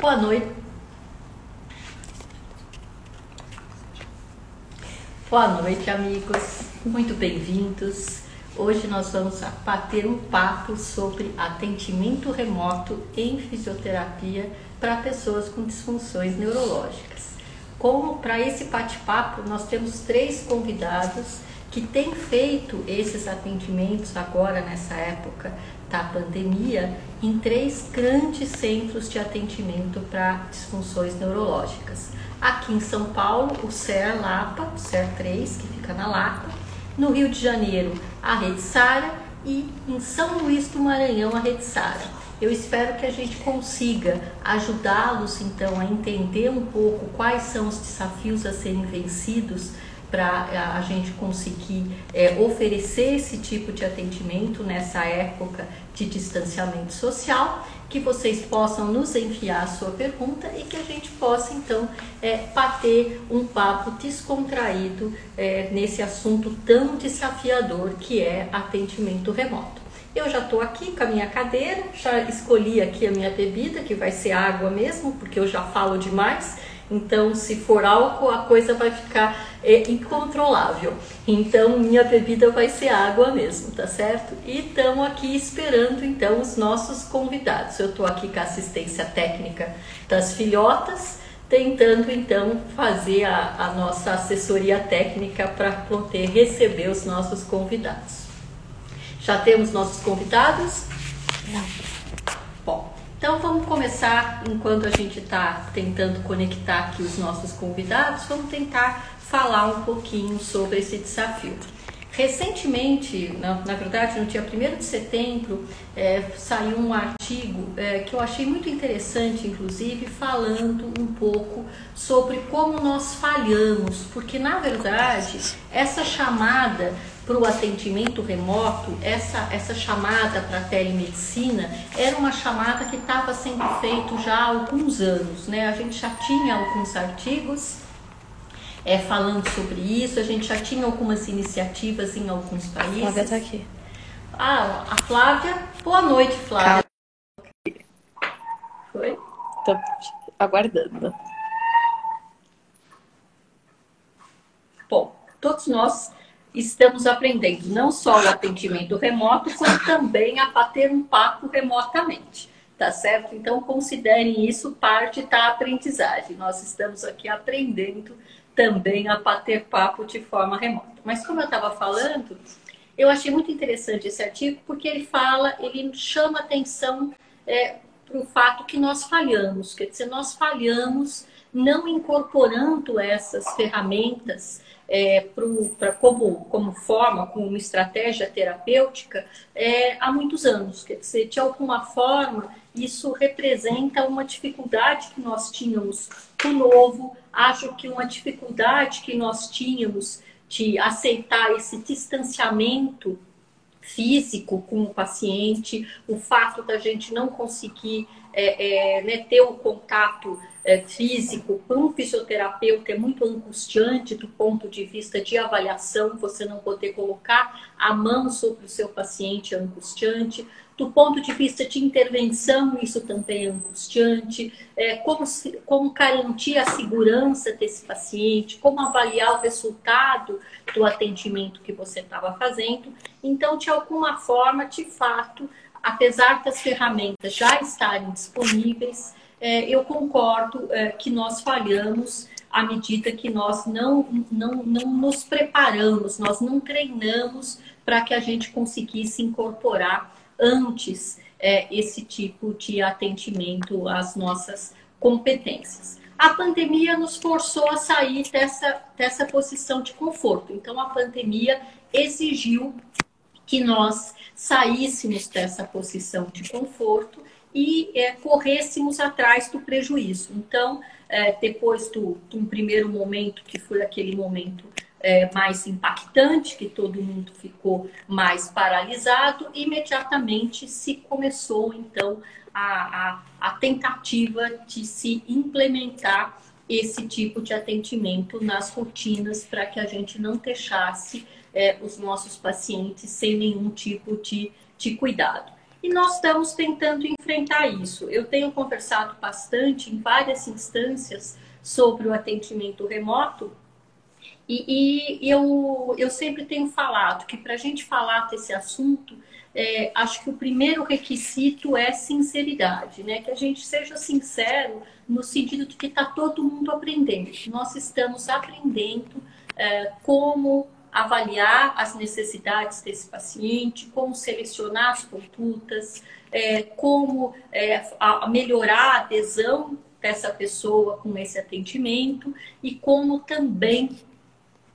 Boa noite. Boa noite, amigos. Muito bem-vindos. Hoje nós vamos bater um papo sobre atendimento remoto em fisioterapia para pessoas com disfunções neurológicas. Como para esse bate-papo, nós temos três convidados que têm feito esses atendimentos agora nessa época da pandemia em três grandes centros de atendimento para disfunções neurológicas. Aqui em São Paulo, o CER Lapa, o CER 3, que fica na Lapa. No Rio de Janeiro, a Rede Sara e em São Luís do Maranhão, a Rede Sara. Eu espero que a gente consiga ajudá-los então a entender um pouco quais são os desafios a serem vencidos para a gente conseguir é, oferecer esse tipo de atendimento nessa época de distanciamento social, que vocês possam nos enviar a sua pergunta e que a gente possa então é, bater um papo descontraído é, nesse assunto tão desafiador que é atendimento remoto. Eu já estou aqui com a minha cadeira, já escolhi aqui a minha bebida, que vai ser água mesmo, porque eu já falo demais. Então, se for álcool, a coisa vai ficar é, incontrolável. Então, minha bebida vai ser água mesmo, tá certo? E estamos aqui esperando então os nossos convidados. Eu estou aqui com a assistência técnica das filhotas, tentando então fazer a, a nossa assessoria técnica para poder receber os nossos convidados. Já temos nossos convidados? Não. Então vamos começar, enquanto a gente está tentando conectar aqui os nossos convidados, vamos tentar falar um pouquinho sobre esse desafio. Recentemente, na, na verdade, no dia 1 de setembro, é, saiu um artigo é, que eu achei muito interessante, inclusive, falando um pouco sobre como nós falhamos, porque na verdade essa chamada para o atendimento remoto, essa, essa chamada para a telemedicina era uma chamada que estava sendo feita já há alguns anos. Né? A gente já tinha alguns artigos é, falando sobre isso, a gente já tinha algumas iniciativas em alguns países. A Flávia está aqui. Ah, a Flávia. Boa noite, Flávia. Foi? Estou aguardando. Bom, todos nós estamos aprendendo não só o atendimento remoto, como também a bater um papo remotamente, tá certo? Então, considerem isso parte da aprendizagem. Nós estamos aqui aprendendo também a bater papo de forma remota. Mas, como eu estava falando, eu achei muito interessante esse artigo porque ele fala, ele chama atenção é, para o fato que nós falhamos, quer dizer, nós falhamos não incorporando essas ferramentas é, pro, pra, como, como forma, como estratégia terapêutica é, há muitos anos. Quer dizer, de alguma forma, isso representa uma dificuldade que nós tínhamos com o novo, acho que uma dificuldade que nós tínhamos de aceitar esse distanciamento físico com o paciente, o fato da gente não conseguir é, é, né, ter o contato é, físico para um fisioterapeuta é muito angustiante do ponto de vista de avaliação, você não poder colocar a mão sobre o seu paciente é angustiante. Do ponto de vista de intervenção, isso também é angustiante. É, como, como garantir a segurança desse paciente, como avaliar o resultado do atendimento que você estava fazendo. Então, de alguma forma, de fato, apesar das ferramentas já estarem disponíveis, eu concordo é, que nós falhamos à medida que nós não, não, não nos preparamos, nós não treinamos para que a gente conseguisse incorporar antes é, esse tipo de atendimento às nossas competências. A pandemia nos forçou a sair dessa, dessa posição de conforto. Então, a pandemia exigiu que nós saíssemos dessa posição de conforto e é, corrêssemos atrás do prejuízo. Então, é, depois de um primeiro momento, que foi aquele momento é, mais impactante, que todo mundo ficou mais paralisado, imediatamente se começou, então, a, a, a tentativa de se implementar esse tipo de atendimento nas rotinas para que a gente não deixasse é, os nossos pacientes sem nenhum tipo de, de cuidado. E nós estamos tentando enfrentar isso. Eu tenho conversado bastante em várias instâncias sobre o atendimento remoto e, e eu, eu sempre tenho falado que para a gente falar desse assunto, é, acho que o primeiro requisito é sinceridade, né? Que a gente seja sincero no sentido de que está todo mundo aprendendo. Nós estamos aprendendo é, como avaliar as necessidades desse paciente, como selecionar as condutas, é, como é, a melhorar a adesão dessa pessoa com esse atendimento e como também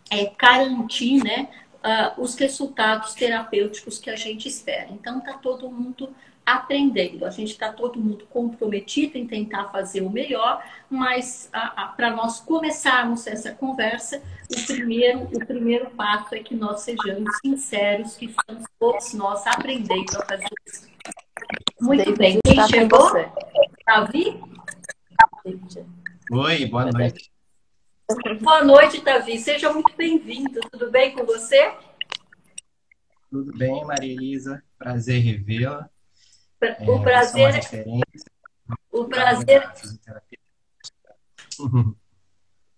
é, garantir né, uh, os resultados terapêuticos que a gente espera. Então, está todo mundo aprendendo, a gente está todo mundo comprometido em tentar fazer o melhor, mas para nós começarmos essa conversa, o primeiro, o primeiro passo é que nós sejamos sinceros, que estamos todos nós aprendendo a fazer isso. Muito bem, quem tá chegou? Davi? Oi, boa noite. Boa noite, Davi. Seja muito bem-vindo. Tudo bem com você? Tudo bem, Maria Elisa. Prazer revê-la. O é, prazer é... O prazer...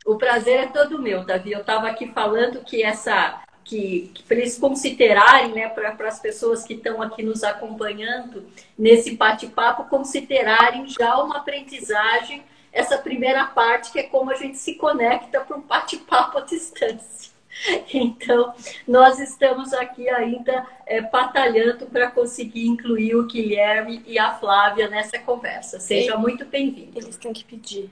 O prazer é todo meu, Davi. Eu estava aqui falando que essa que, que para eles considerarem, né, para as pessoas que estão aqui nos acompanhando nesse bate-papo, considerarem já uma aprendizagem essa primeira parte, que é como a gente se conecta para um bate-papo à distância. Então, nós estamos aqui ainda é, batalhando para conseguir incluir o Guilherme e a Flávia nessa conversa. Seja e, muito bem-vindo. Eles têm que pedir.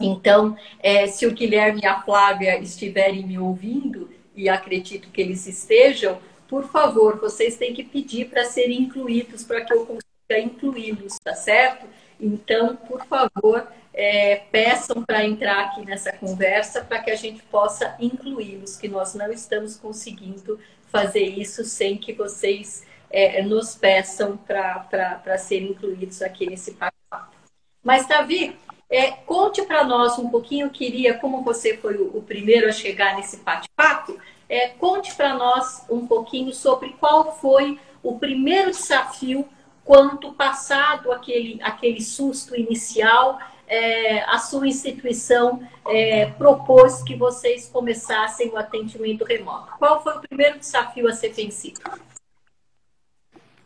Então, é, se o Guilherme e a Flávia estiverem me ouvindo, e acredito que eles estejam, por favor, vocês têm que pedir para serem incluídos, para que eu consiga incluí-los, tá certo? Então, por favor, é, peçam para entrar aqui nessa conversa para que a gente possa incluí-los, que nós não estamos conseguindo fazer isso sem que vocês é, nos peçam para serem incluídos aqui nesse bate-papo. Mas, Davi, é, conte para nós um pouquinho, queria, como você foi o, o primeiro a chegar nesse bate-papo, é, conte para nós um pouquinho sobre qual foi o primeiro desafio quando passado aquele, aquele susto inicial é, a sua instituição é, propôs que vocês começassem o atendimento remoto? Qual foi o primeiro desafio a ser vencido?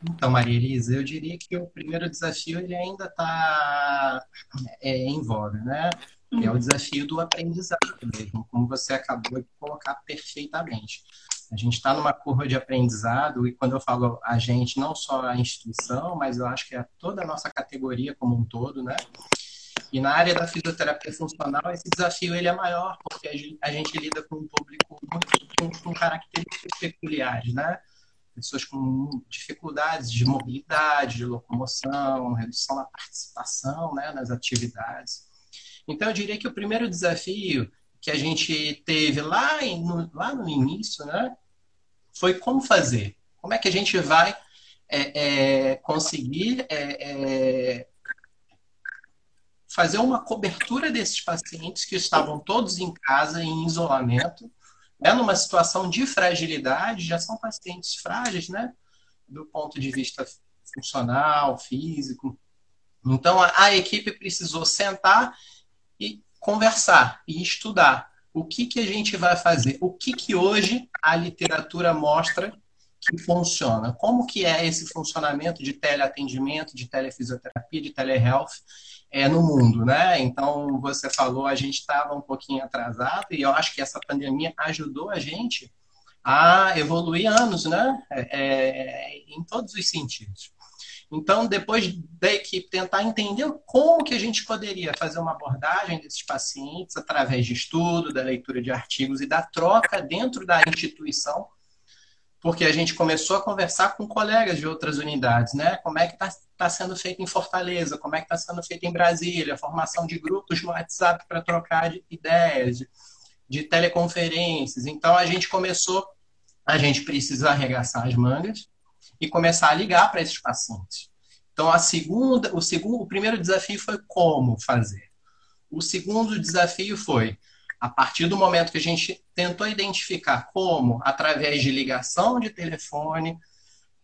Então, Maria Elisa, eu diria que o primeiro desafio ele ainda está é, em voga, né? Uhum. É o desafio do aprendizado mesmo, como você acabou de colocar perfeitamente. A gente está numa curva de aprendizado, e quando eu falo a gente, não só a instituição, mas eu acho que é toda a nossa categoria como um todo, né? E na área da fisioterapia funcional, esse desafio ele é maior, porque a gente lida com um público muito, com, com características peculiares, né? Pessoas com dificuldades de mobilidade, de locomoção, redução da participação né, nas atividades. Então, eu diria que o primeiro desafio que a gente teve lá, no, lá no início, né, foi como fazer. Como é que a gente vai é, é, conseguir é, é fazer uma cobertura desses pacientes que estavam todos em casa, em isolamento, né, numa situação de fragilidade, já são pacientes frágeis, né, do ponto de vista funcional, físico. Então, a, a equipe precisou sentar e conversar e estudar o que, que a gente vai fazer, o que, que hoje a literatura mostra que funciona, como que é esse funcionamento de teleatendimento, de telefisioterapia, de telehealth, é, no mundo, né? Então, você falou, a gente estava um pouquinho atrasado e eu acho que essa pandemia ajudou a gente a evoluir anos, né? É, é, em todos os sentidos. Então, depois da equipe tentar entender como que a gente poderia fazer uma abordagem desses pacientes através de estudo, da leitura de artigos e da troca dentro da instituição, porque a gente começou a conversar com colegas de outras unidades, né? Como é que está tá sendo feito em Fortaleza, como é que está sendo feito em Brasília, formação de grupos no WhatsApp para trocar de ideias, de, de teleconferências. Então a gente começou, a gente precisa arregaçar as mangas e começar a ligar para esses pacientes. Então a segunda, o segundo, o primeiro desafio foi como fazer. O segundo desafio foi a partir do momento que a gente tentou identificar como, através de ligação de telefone,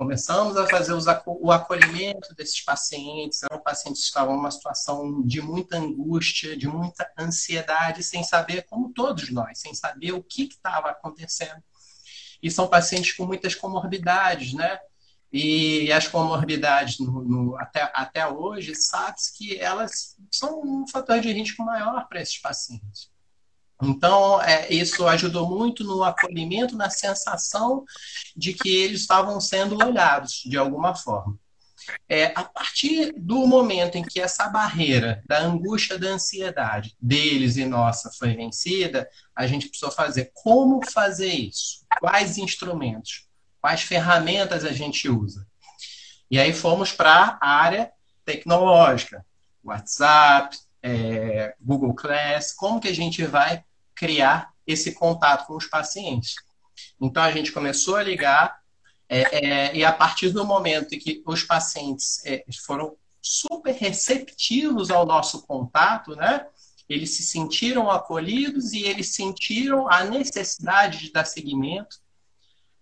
Começamos a fazer o acolhimento desses pacientes. Eram pacientes que estavam numa situação de muita angústia, de muita ansiedade, sem saber, como todos nós, sem saber o que estava acontecendo. E são pacientes com muitas comorbidades, né? E as comorbidades, no, no, até, até hoje, sabe-se que elas são um fator de risco maior para esses pacientes. Então, é, isso ajudou muito no acolhimento, na sensação de que eles estavam sendo olhados de alguma forma. É, a partir do momento em que essa barreira da angústia, da ansiedade deles e nossa foi vencida, a gente precisou fazer como fazer isso, quais instrumentos, quais ferramentas a gente usa. E aí fomos para a área tecnológica, WhatsApp, é, Google Class, como que a gente vai criar esse contato com os pacientes. Então, a gente começou a ligar, é, é, e a partir do momento em que os pacientes é, foram super receptivos ao nosso contato, né? Eles se sentiram acolhidos e eles sentiram a necessidade de dar seguimento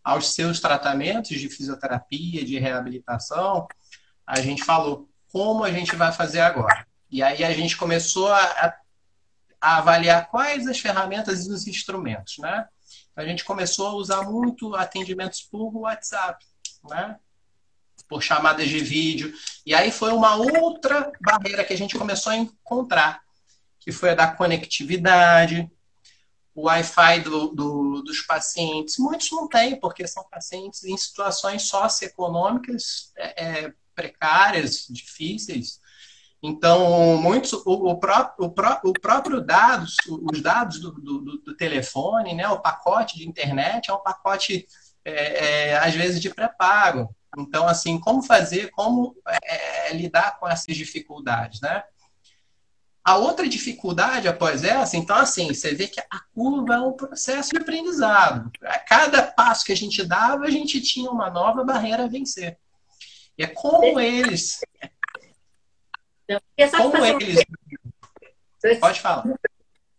aos seus tratamentos de fisioterapia, de reabilitação. A gente falou como a gente vai fazer agora. E aí a gente começou a, a a avaliar quais as ferramentas e os instrumentos, né? A gente começou a usar muito atendimentos por WhatsApp, né? Por chamadas de vídeo. E aí foi uma outra barreira que a gente começou a encontrar, que foi a da conectividade, o Wi-Fi do, do, dos pacientes. Muitos não têm, porque são pacientes em situações socioeconômicas é, é, precárias, difíceis. Então, muitos, o, o, próprio, o, pró, o próprio dados, os dados do, do, do, telefone, né, o pacote de internet é um pacote, é, é, às vezes, de pré-pago. Então, assim, como fazer, como é, é, lidar com essas dificuldades, né? A outra dificuldade após essa, então, assim, você vê que a curva é um processo de aprendizado. A cada passo que a gente dava, a gente tinha uma nova barreira a vencer. E é como eles como eles... Pode falar.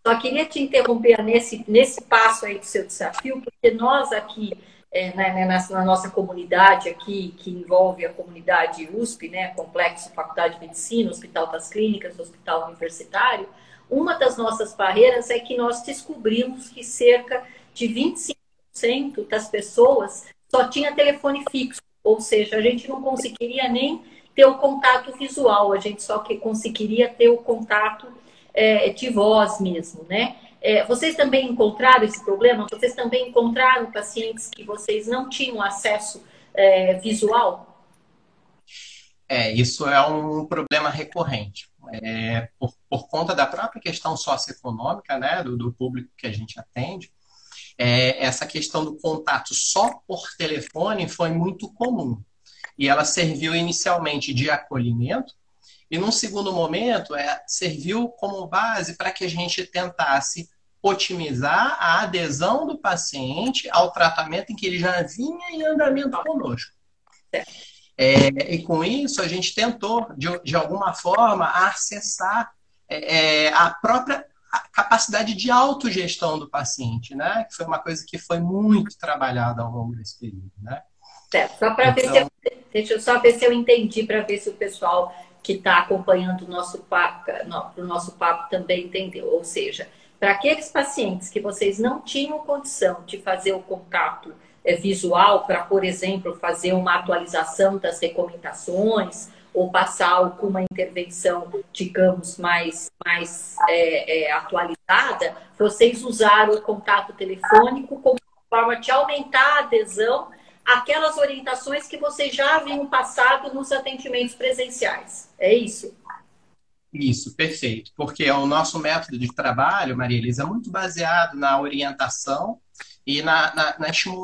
Só queria te interromper nesse, nesse passo aí do seu desafio, porque nós aqui, é, né, né, na, na, nossa comunidade aqui, que envolve a comunidade USP, né, Complexo Faculdade de Medicina, Hospital das Clínicas, Hospital Universitário, uma das nossas barreiras é que nós descobrimos que cerca de 25% das pessoas só tinha telefone fixo, ou seja, a gente não conseguiria nem ter o contato visual, a gente só que conseguiria ter o contato é, de voz mesmo, né? É, vocês também encontraram esse problema? Vocês também encontraram pacientes que vocês não tinham acesso é, visual? É, isso é um problema recorrente. É, por, por, conta da própria questão socioeconômica, né, do, do público que a gente atende, é, essa questão do contato só por telefone foi muito comum e ela serviu inicialmente de acolhimento, e num segundo momento é, serviu como base para que a gente tentasse otimizar a adesão do paciente ao tratamento em que ele já vinha em andamento conosco. É, e com isso a gente tentou, de, de alguma forma, acessar é, é a própria capacidade de autogestão do paciente, né? Que foi uma coisa que foi muito trabalhada ao longo desse período, né? Certo. Só para então... ver se eu, então deixa eu só ver se eu entendi para ver se o pessoal que está acompanhando o nosso papo, o nosso papo também entendeu. Ou seja, para aqueles pacientes que vocês não tinham condição de fazer o contato é, visual para, por exemplo, fazer uma atualização das recomendações ou passar alguma intervenção, digamos, mais, mais é, é, atualizada, vocês usaram o contato telefônico como forma de aumentar a adesão aquelas orientações que vocês já haviam passado nos atendimentos presenciais. É isso? Isso, perfeito. Porque o nosso método de trabalho, Maria Elisa, é muito baseado na orientação e na, na,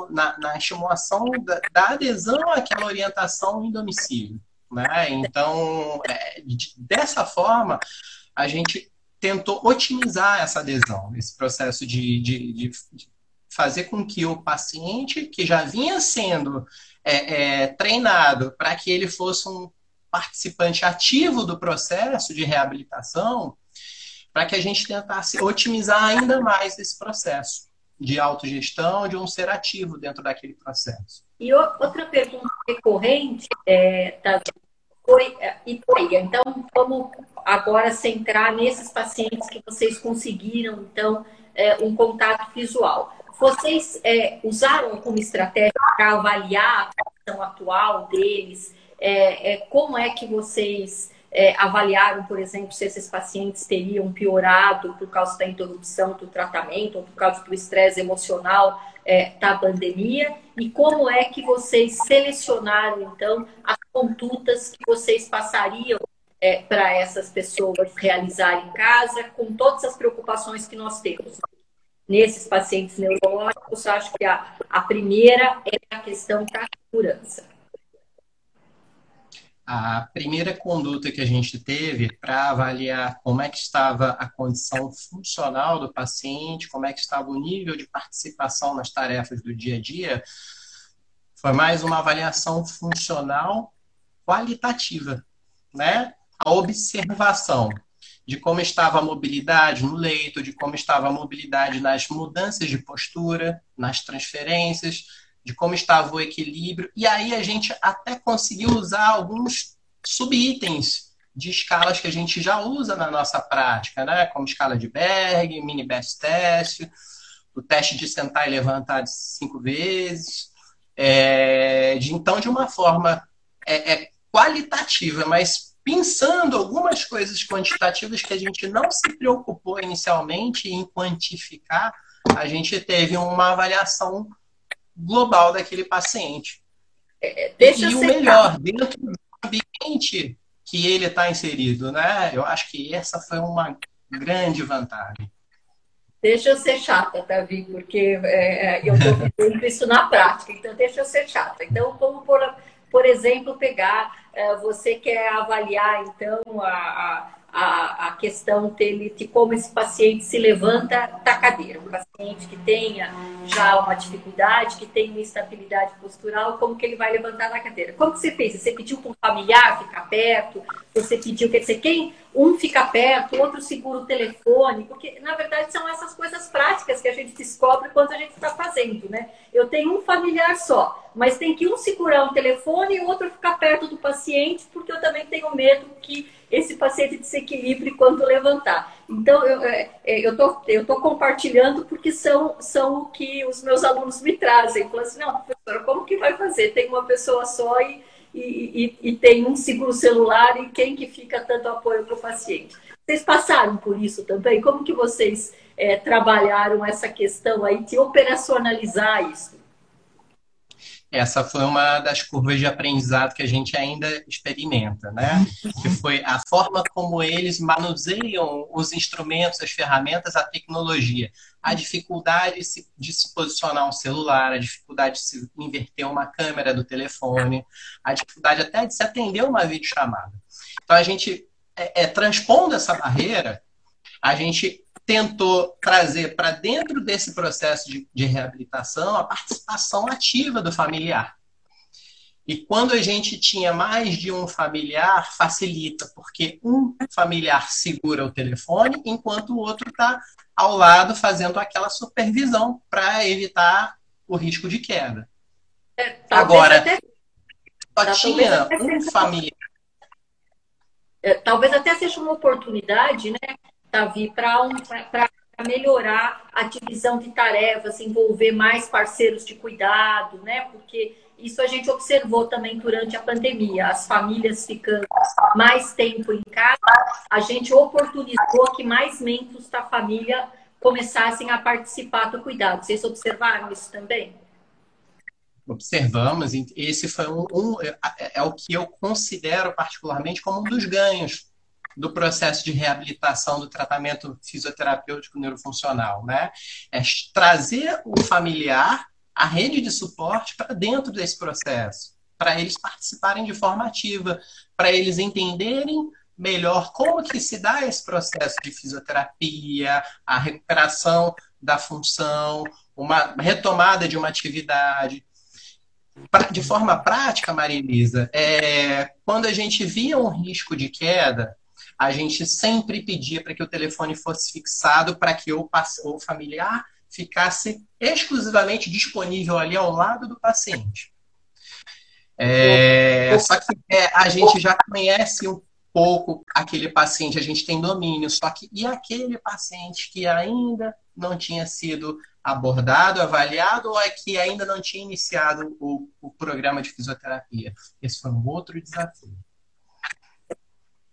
na, na estimulação da, da, adesão àquela orientação em domicílio. Né? Então, é, de, dessa forma, a gente tentou otimizar essa adesão, esse processo de, de, de, de fazer com que o paciente, que já vinha sendo é, é, treinado para que ele fosse um participante ativo do processo de reabilitação, para que a gente tentasse otimizar ainda mais esse processo de autogestão, de um ser ativo dentro daquele processo. E outra pergunta recorrente é, da, foi, é, então vamos agora centrar nesses pacientes que vocês conseguiram, então, é, um contato visual. Vocês é, usaram alguma estratégia para avaliar a condição atual deles? É, é, como é que vocês é, avaliaram, por exemplo, se esses pacientes teriam piorado por causa da interrupção do tratamento ou por causa do estresse emocional é, da pandemia? E como é que vocês selecionaram, então, as condutas que vocês passariam é, para essas pessoas realizarem em casa, com todas as preocupações que nós temos? Nesses pacientes neurológicos, acho que a, a primeira é a questão da segurança a primeira conduta que a gente teve para avaliar como é que estava a condição funcional do paciente, como é que estava o nível de participação nas tarefas do dia a dia, foi mais uma avaliação funcional qualitativa, né? A observação de como estava a mobilidade no leito, de como estava a mobilidade nas mudanças de postura, nas transferências, de como estava o equilíbrio, e aí a gente até conseguiu usar alguns subitens de escalas que a gente já usa na nossa prática, né? como escala de Berg, mini best test, o teste de sentar e levantar cinco vezes. É, de, então, de uma forma é, é qualitativa, mas pensando algumas coisas quantitativas que a gente não se preocupou inicialmente em quantificar, a gente teve uma avaliação global daquele paciente. É, deixa e o melhor, dentro do ambiente que ele está inserido, né? Eu acho que essa foi uma grande vantagem. Deixa eu ser chata, Davi, porque é, é eu estou vivendo isso na prática, então deixa eu ser chata. Então, como por, por exemplo, pegar, é, você quer avaliar, então, a, a a, a questão dele, de como esse paciente se levanta da cadeira. Um paciente que tenha já uma dificuldade, que tenha uma instabilidade postural, como que ele vai levantar da cadeira? Como que você fez? Você pediu para um familiar ficar perto? Você pediu, quer dizer, quem um fica perto, o outro segura o telefone, porque na verdade são essas coisas práticas que a gente descobre quando a gente está fazendo, né? Eu tenho um familiar só, mas tem que um segurar o telefone e o outro ficar perto do paciente, porque eu também tenho medo que esse paciente desequilibre quando levantar. Então, eu é, é, estou eu tô compartilhando porque são, são o que os meus alunos me trazem. Falam assim, não, professora, como que vai fazer? Tem uma pessoa só e, e, e, e tem um seguro celular e quem que fica tanto apoio para o paciente? Vocês passaram por isso também? Como que vocês é, trabalharam essa questão aí de operacionalizar isso? essa foi uma das curvas de aprendizado que a gente ainda experimenta, né? Que foi a forma como eles manuseiam os instrumentos, as ferramentas, a tecnologia. A dificuldade de se posicionar um celular, a dificuldade de se inverter uma câmera do telefone, a dificuldade até de se atender uma videochamada. Então, a gente, é, é transpondo essa barreira, a gente tentou trazer para dentro desse processo de, de, reabilitação a participação ativa do familiar. E quando a gente tinha mais de um familiar, facilita, porque um familiar segura o telefone, enquanto o outro está ao lado fazendo aquela supervisão para evitar o risco de queda. É, Agora, até... só tinha um familiar. É, talvez até seja uma oportunidade, né? Davi, para um, melhorar a divisão de tarefas, envolver mais parceiros de cuidado, né? Porque isso a gente observou também durante a pandemia, as famílias ficando mais tempo em casa, a gente oportunizou que mais membros da família começassem a participar do cuidado. Vocês observaram isso também? Observamos, esse foi um, um é, é o que eu considero particularmente como um dos ganhos do processo de reabilitação do tratamento fisioterapêutico neurofuncional, né? É trazer o familiar, a rede de suporte para dentro desse processo, para eles participarem de forma ativa, para eles entenderem melhor como que se dá esse processo de fisioterapia, a recuperação da função, uma retomada de uma atividade. De forma prática, Maria Elisa, é, quando a gente via um risco de queda, a gente sempre pedia para que o telefone fosse fixado para que o, o familiar ficasse exclusivamente disponível ali ao lado do paciente. É, só que é, a gente já conhece um pouco aquele paciente, a gente tem domínio, só que e aquele paciente que ainda não tinha sido abordado, avaliado, ou é que ainda não tinha iniciado o, o programa de fisioterapia? Esse foi um outro desafio.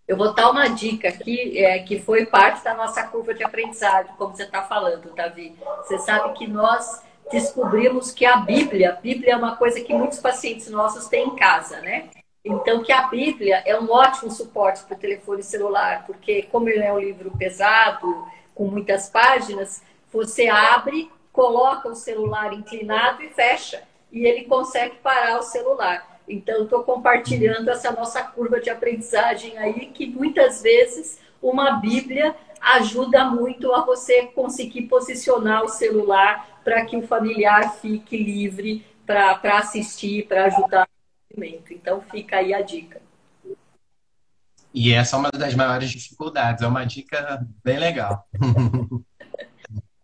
Eu vou dar uma dica aqui, é, que foi parte da nossa curva de aprendizagem, como você está falando, Davi. Você sabe que nós descobrimos que a Bíblia, a Bíblia é uma coisa que muitos pacientes nossos têm em casa, né? Então, que a Bíblia é um ótimo suporte para o telefone celular, porque como ele é um livro pesado, com muitas páginas, você abre, coloca o celular inclinado e fecha, e ele consegue parar o celular. Então, estou compartilhando essa nossa curva de aprendizagem aí, que muitas vezes uma Bíblia ajuda muito a você conseguir posicionar o celular para que o familiar fique livre para assistir, para ajudar o movimento. Então, fica aí a dica. E essa é uma das maiores dificuldades, é uma dica bem legal.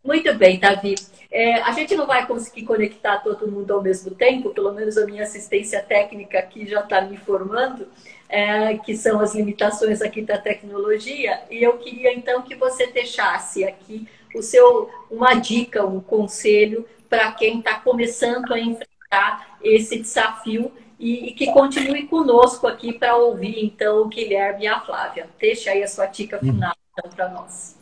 Muito bem, Davi. É, a gente não vai conseguir conectar todo mundo ao mesmo tempo, pelo menos a minha assistência técnica aqui já está me informando, é, que são as limitações aqui da tecnologia, e eu queria então que você deixasse aqui o seu uma dica, um conselho para quem está começando a enfrentar esse desafio e, e que continue conosco aqui para ouvir então o Guilherme e a Flávia. Deixa aí a sua dica final então, para nós.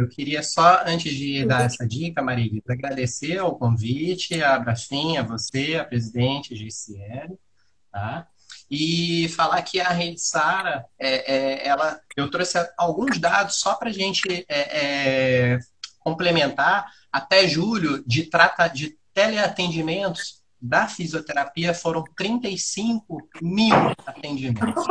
Eu queria só, antes de dar essa dica, Marília, agradecer o convite, a Brafim, a você, a presidente GCL, tá? E falar que a Rede Sara, é, é, ela, eu trouxe alguns dados só para a gente é, é, complementar. Até julho, de, trata, de teleatendimentos da fisioterapia foram 35 mil atendimentos.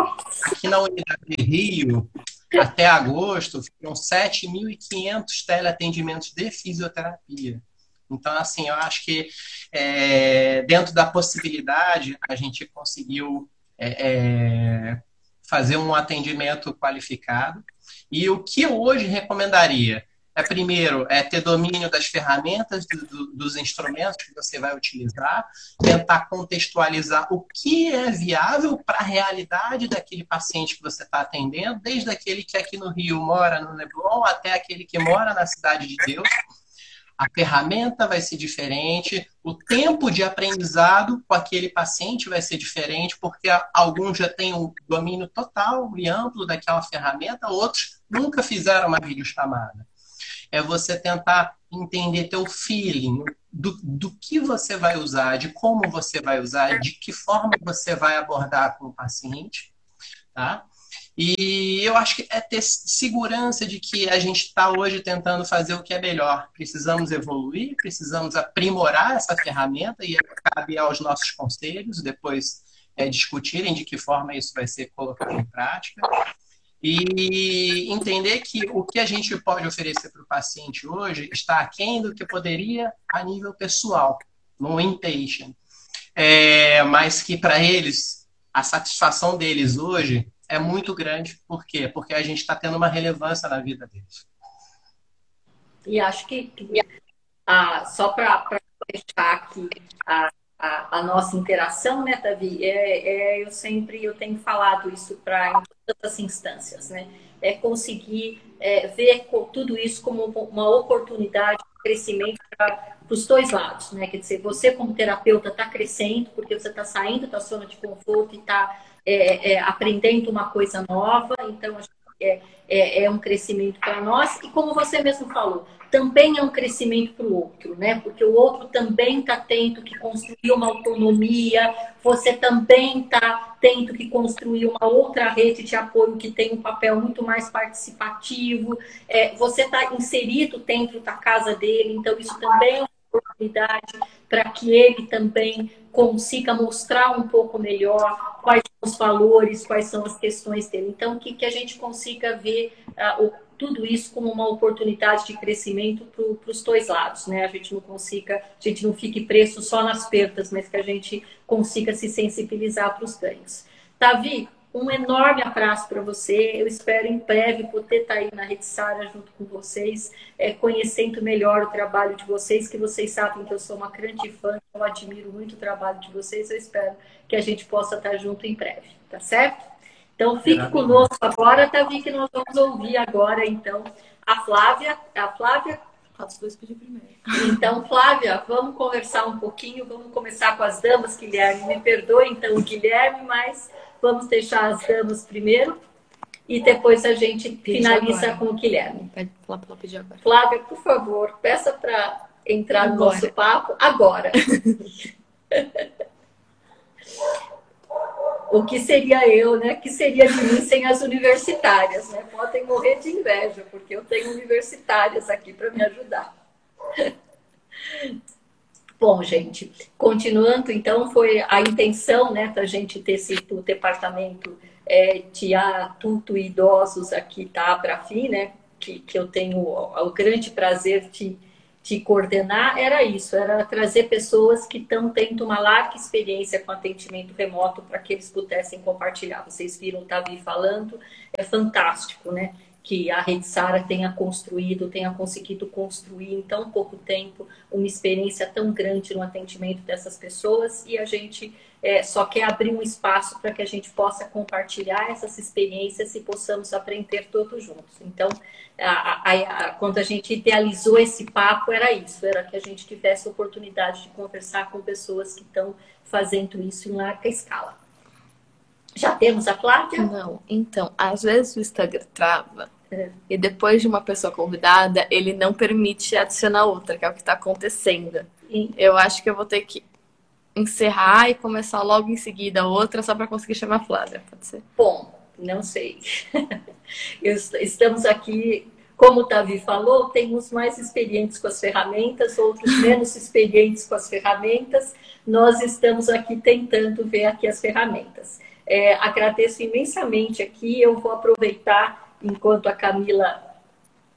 Aqui na unidade de Rio, até agosto, foram 7.500 teleatendimentos de fisioterapia. Então, assim, eu acho que é, dentro da possibilidade, a gente conseguiu é, é, fazer um atendimento qualificado. E o que eu hoje recomendaria? É primeiro é ter domínio das ferramentas, do, do, dos instrumentos que você vai utilizar, tentar contextualizar o que é viável para a realidade daquele paciente que você está atendendo, desde aquele que aqui no Rio mora no Leblon até aquele que mora na Cidade de Deus. A ferramenta vai ser diferente, o tempo de aprendizado com aquele paciente vai ser diferente, porque alguns já têm um domínio total e amplo daquela ferramenta, outros nunca fizeram uma videochamada é você tentar entender teu feeling do, do que você vai usar, de como você vai usar, de que forma você vai abordar com o paciente, tá? E eu acho que é ter segurança de que a gente está hoje tentando fazer o que é melhor. Precisamos evoluir, precisamos aprimorar essa ferramenta e cabe aos nossos conselhos depois é, discutirem de que forma isso vai ser colocado em prática e entender que o que a gente pode oferecer para o paciente hoje está aquém do que poderia a nível pessoal, no inpatient. É, mas que para eles, a satisfação deles hoje é muito grande. Por quê? Porque a gente está tendo uma relevância na vida deles. E acho que, ah, só para fechar aqui a, a, a, nossa interação, né, Davi? É, é, eu sempre eu tenho falado isso para tantas instâncias, né? É conseguir é, ver tudo isso como uma oportunidade de crescimento para os dois lados, né? Quer dizer, você como terapeuta está crescendo porque você está saindo da zona de conforto e está é, é, aprendendo uma coisa nova, então é, é, é um crescimento para nós. E como você mesmo falou, também é um crescimento para o outro, né? Porque o outro também está tendo que construir uma autonomia, você também está tendo que construir uma outra rede de apoio que tem um papel muito mais participativo, é, você está inserido dentro da casa dele, então isso também é uma oportunidade para que ele também consiga mostrar um pouco melhor quais são os valores, quais são as questões dele. Então, que, que a gente consiga ver uh, o tudo isso como uma oportunidade de crescimento para os dois lados, né? A gente não consiga, a gente não fique preso só nas perdas, mas que a gente consiga se sensibilizar para os ganhos. Davi, Um enorme abraço para você. Eu espero em breve poder estar tá aí na Rede Sara junto com vocês, é, conhecendo melhor o trabalho de vocês, que vocês sabem que eu sou uma grande fã, eu admiro muito o trabalho de vocês. Eu espero que a gente possa estar tá junto em breve, tá certo? Então fique conosco agora, Tavi, que nós vamos ouvir agora, então, a Flávia. A Flávia os dois pedir primeiro. Então, Flávia, vamos conversar um pouquinho. Vamos começar com as damas, Guilherme. Me perdoe, então, Guilherme, mas Vamos deixar as damas primeiro e depois a gente finaliza agora. com o Guilherme. Pede pedir agora. Flávia, por favor, peça para entrar agora. no nosso papo agora. o que seria eu, né? Que seria de mim sem as universitárias, né? Podem morrer de inveja, porque eu tenho universitárias aqui para me ajudar. Bom, gente, continuando, então, foi a intenção, né, para a gente ter esse o departamento é, de adulto e idosos aqui, tá, para fim, né, que, que eu tenho o, o grande prazer de, de coordenar, era isso, era trazer pessoas que estão tendo uma larga experiência com atendimento remoto para que eles pudessem compartilhar. Vocês viram o Tavi falando, é fantástico, né? Que a Rede Sara tenha construído, tenha conseguido construir em tão pouco tempo uma experiência tão grande no atendimento dessas pessoas e a gente é, só quer abrir um espaço para que a gente possa compartilhar essas experiências e possamos aprender todos juntos. Então, a, a, a, quando a gente idealizou esse papo, era isso, era que a gente tivesse a oportunidade de conversar com pessoas que estão fazendo isso em larga escala. Já temos a Flávia? Não, então, às vezes o Instagram trava é. E depois de uma pessoa convidada, ele não permite adicionar outra, que é o que está acontecendo. E eu acho que eu vou ter que encerrar e começar logo em seguida outra, só para conseguir chamar a Flávia, pode ser? Bom, não sei. Estamos aqui, como o Davi falou, tem uns mais experientes com as ferramentas, outros menos experientes com as ferramentas. Nós estamos aqui tentando ver aqui as ferramentas. É, agradeço imensamente aqui, eu vou aproveitar enquanto a Camila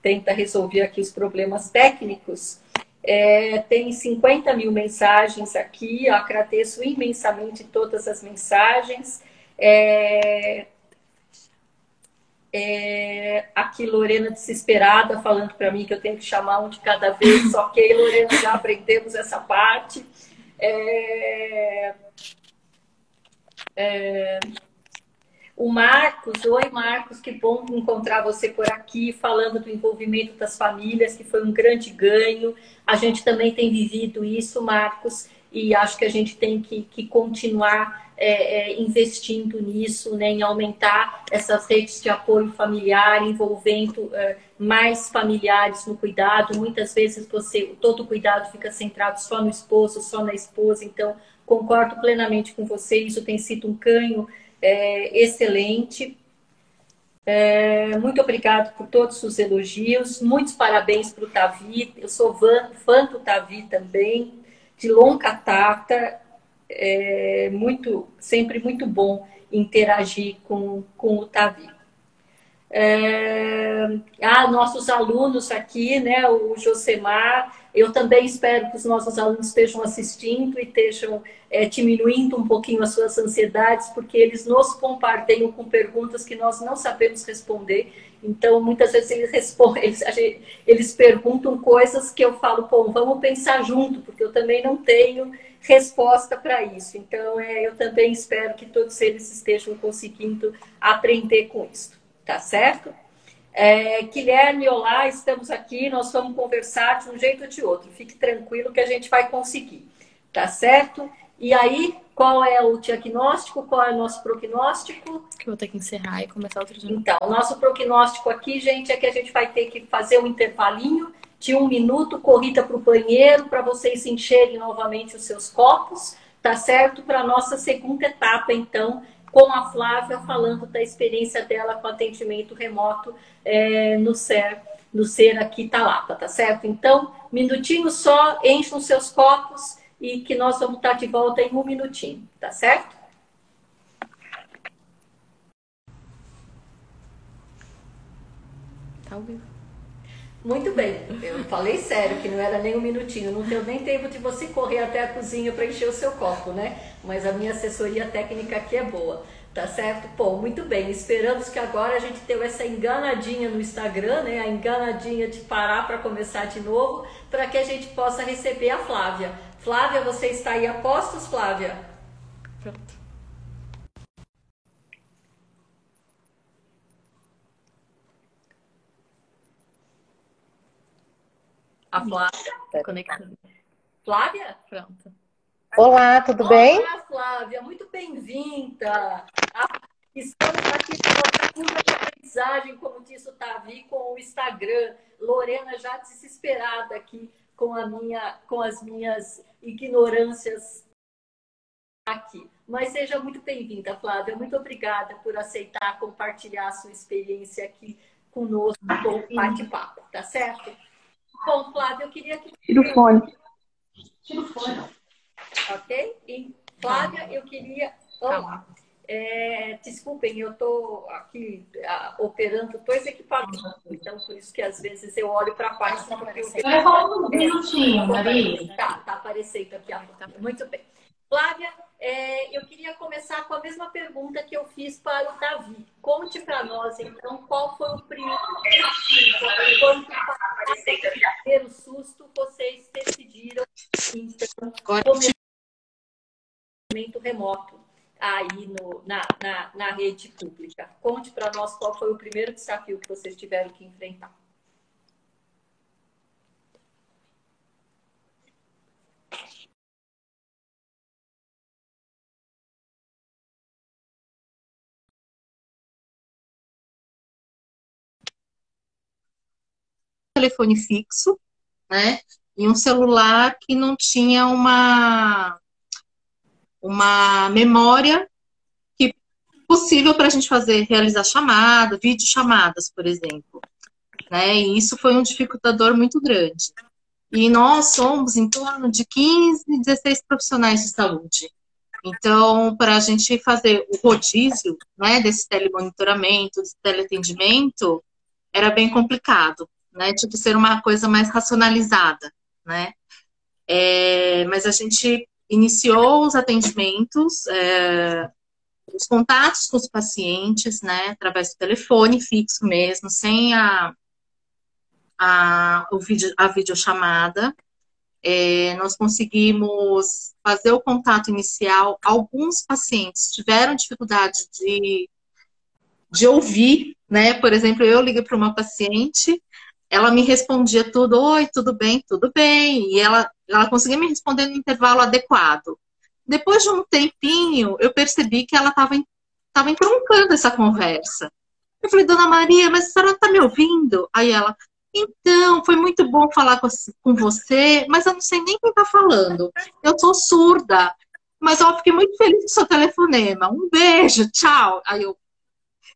tenta resolver aqui os problemas técnicos, é, tem 50 mil mensagens aqui, eu agradeço imensamente todas as mensagens. É, é, aqui Lorena desesperada falando para mim que eu tenho que chamar um de cada vez, ok, Lorena, já aprendemos essa parte. É, é, o Marcos, oi Marcos, que bom encontrar você por aqui, falando do envolvimento das famílias, que foi um grande ganho. A gente também tem vivido isso, Marcos, e acho que a gente tem que, que continuar é, é, investindo nisso, né, em aumentar essas redes de apoio familiar, envolvendo é, mais familiares no cuidado. Muitas vezes você, todo o cuidado fica centrado só no esposo, só na esposa, então concordo plenamente com você, isso tem sido um ganho é, excelente. É, muito obrigado por todos os elogios. Muitos parabéns para o Tavi. Eu sou fã, do Tavi também, de longa data. É muito, sempre muito bom interagir com, com o Tavi. É, ah, nossos alunos aqui, né, o Josemar, eu também espero que os nossos alunos estejam assistindo e estejam é, diminuindo um pouquinho as suas ansiedades, porque eles nos bombardeiam com perguntas que nós não sabemos responder. Então, muitas vezes eles, respondem, eles, eles perguntam coisas que eu falo, vamos pensar junto, porque eu também não tenho resposta para isso. Então, é, eu também espero que todos eles estejam conseguindo aprender com isso tá certo? É, Guilherme, olá, estamos aqui, nós vamos conversar de um jeito ou de outro. Fique tranquilo que a gente vai conseguir, tá certo? E aí, qual é o diagnóstico? Qual é o nosso prognóstico? Que eu vou ter que encerrar e começar outro dia. Então, o nosso prognóstico aqui, gente, é que a gente vai ter que fazer um intervalinho de um minuto, corrida para o banheiro, para vocês encherem novamente os seus copos, tá certo? Para a nossa segunda etapa, então, com a Flávia falando da experiência dela com atendimento remoto é, no SER, no SER aqui Talapa, tá certo? Então, minutinho só, enchem os seus copos e que nós vamos estar de volta em um minutinho, tá certo? Tá vivo. Muito bem, eu falei sério que não era nem um minutinho, não deu nem tempo de você correr até a cozinha para encher o seu copo, né? Mas a minha assessoria técnica aqui é boa. Tá certo? Pô, muito bem. Esperamos que agora a gente tenha essa enganadinha no Instagram, né? A enganadinha de parar para começar de novo, para que a gente possa receber a Flávia. Flávia, você está aí a postos, Flávia? Pronto. A Flávia, conectando. Flávia? Pronto. Olá, tudo bem? Olá, Flávia, muito bem-vinda. Estamos aqui com curva de aprendizagem, como disse o Tavi, com o Instagram. Lorena já desesperada aqui com, a minha, com as minhas ignorâncias aqui. Mas seja muito bem-vinda, Flávia. Muito obrigada por aceitar compartilhar a sua experiência aqui conosco com o bate-papo, tá certo? Bom, Flávia, eu queria que. Tira o fone. Tira o fone ok? E Flávia, eu queria. Olá. É, desculpem, eu estou aqui a, operando dois equipamentos, então por isso que às vezes eu olho para a página. Porque eu Vai falar um minutinho, Maria. Tá, tá aparecendo aqui. Tá, muito bem. Flávia, é, eu queria começar com a mesma pergunta que eu fiz para o Davi. Conte para nós, então, qual foi o primeiro quando para ter o susto, vocês decidiram então, começar remoto aí no, na, na, na rede pública. Conte para nós qual foi o primeiro desafio que vocês tiveram que enfrentar. Telefone fixo, né? E um celular que não tinha uma uma memória que possível para a gente fazer, realizar chamada, vídeo chamadas, por exemplo. Né? E isso foi um dificultador muito grande. E nós somos em torno de 15, 16 profissionais de saúde. Então, para a gente fazer o rodízio né, desse telemonitoramento, desse teleatendimento, era bem complicado, né? Que ser uma coisa mais racionalizada, né? É, mas a gente iniciou os atendimentos, é, os contatos com os pacientes, né, através do telefone fixo mesmo, sem a, a, o vídeo, a videochamada. É, nós conseguimos fazer o contato inicial. Alguns pacientes tiveram dificuldade de, de ouvir, né? Por exemplo, eu liguei para uma paciente ela me respondia tudo, oi, tudo bem, tudo bem, e ela, ela conseguia me responder no intervalo adequado. Depois de um tempinho, eu percebi que ela estava tava entroncando essa conversa. Eu falei, dona Maria, mas a senhora está me ouvindo? Aí ela, então, foi muito bom falar com, você, mas eu não sei nem quem está falando. Eu sou surda, mas eu fiquei muito feliz com o seu telefonema. Um beijo, tchau. Aí eu,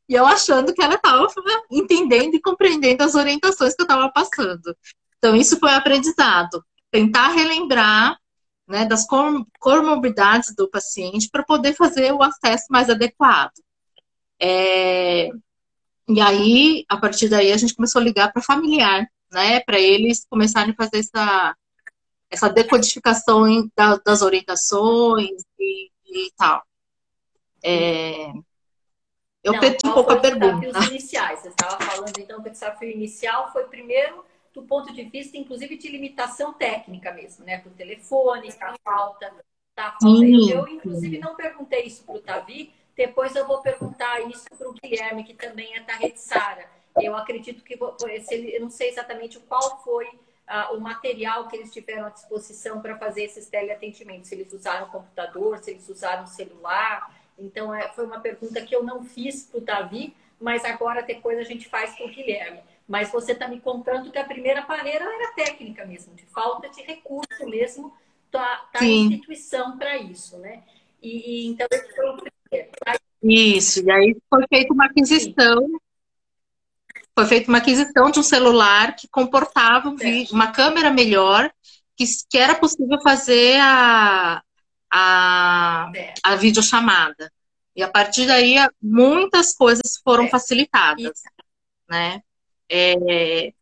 e eu achando que ela estava entendendo e compreendendo as orientações que eu estava passando. Então, isso foi aprendizado. Tentar relembrar né, das comorbidades do paciente para poder fazer o acesso mais adequado. É... E aí, a partir daí, a gente começou a ligar para familiar, né, para eles começarem a fazer essa, essa decodificação das orientações e, e tal. É... Eu não, perdi um pouco a pergunta. desafios iniciais? Você estava falando então que o desafio inicial foi primeiro do ponto de vista, inclusive, de limitação técnica mesmo, né? Por telefone, tá falta, tá falta. Eu, inclusive, não perguntei isso para o Tavi, depois eu vou perguntar isso para o Guilherme, que também é da Rede Sara. Eu acredito que, eu não sei exatamente qual foi uh, o material que eles tiveram à disposição para fazer esses teleatendimentos. Se eles usaram computador, se eles usaram celular, então, é, foi uma pergunta que eu não fiz para o Davi, mas agora depois a gente faz com o Guilherme. Mas você está me contando que a primeira barreira era técnica mesmo, de falta de recurso mesmo da, da instituição para isso, né? E, e, então esse foi o primeiro. Isso, e aí foi feita uma aquisição. Sim. Foi feita uma aquisição de um celular que comportava um vídeo, uma câmera melhor, que, que era possível fazer a, a, a videochamada. E a partir daí, muitas coisas foram é. facilitadas, né? É...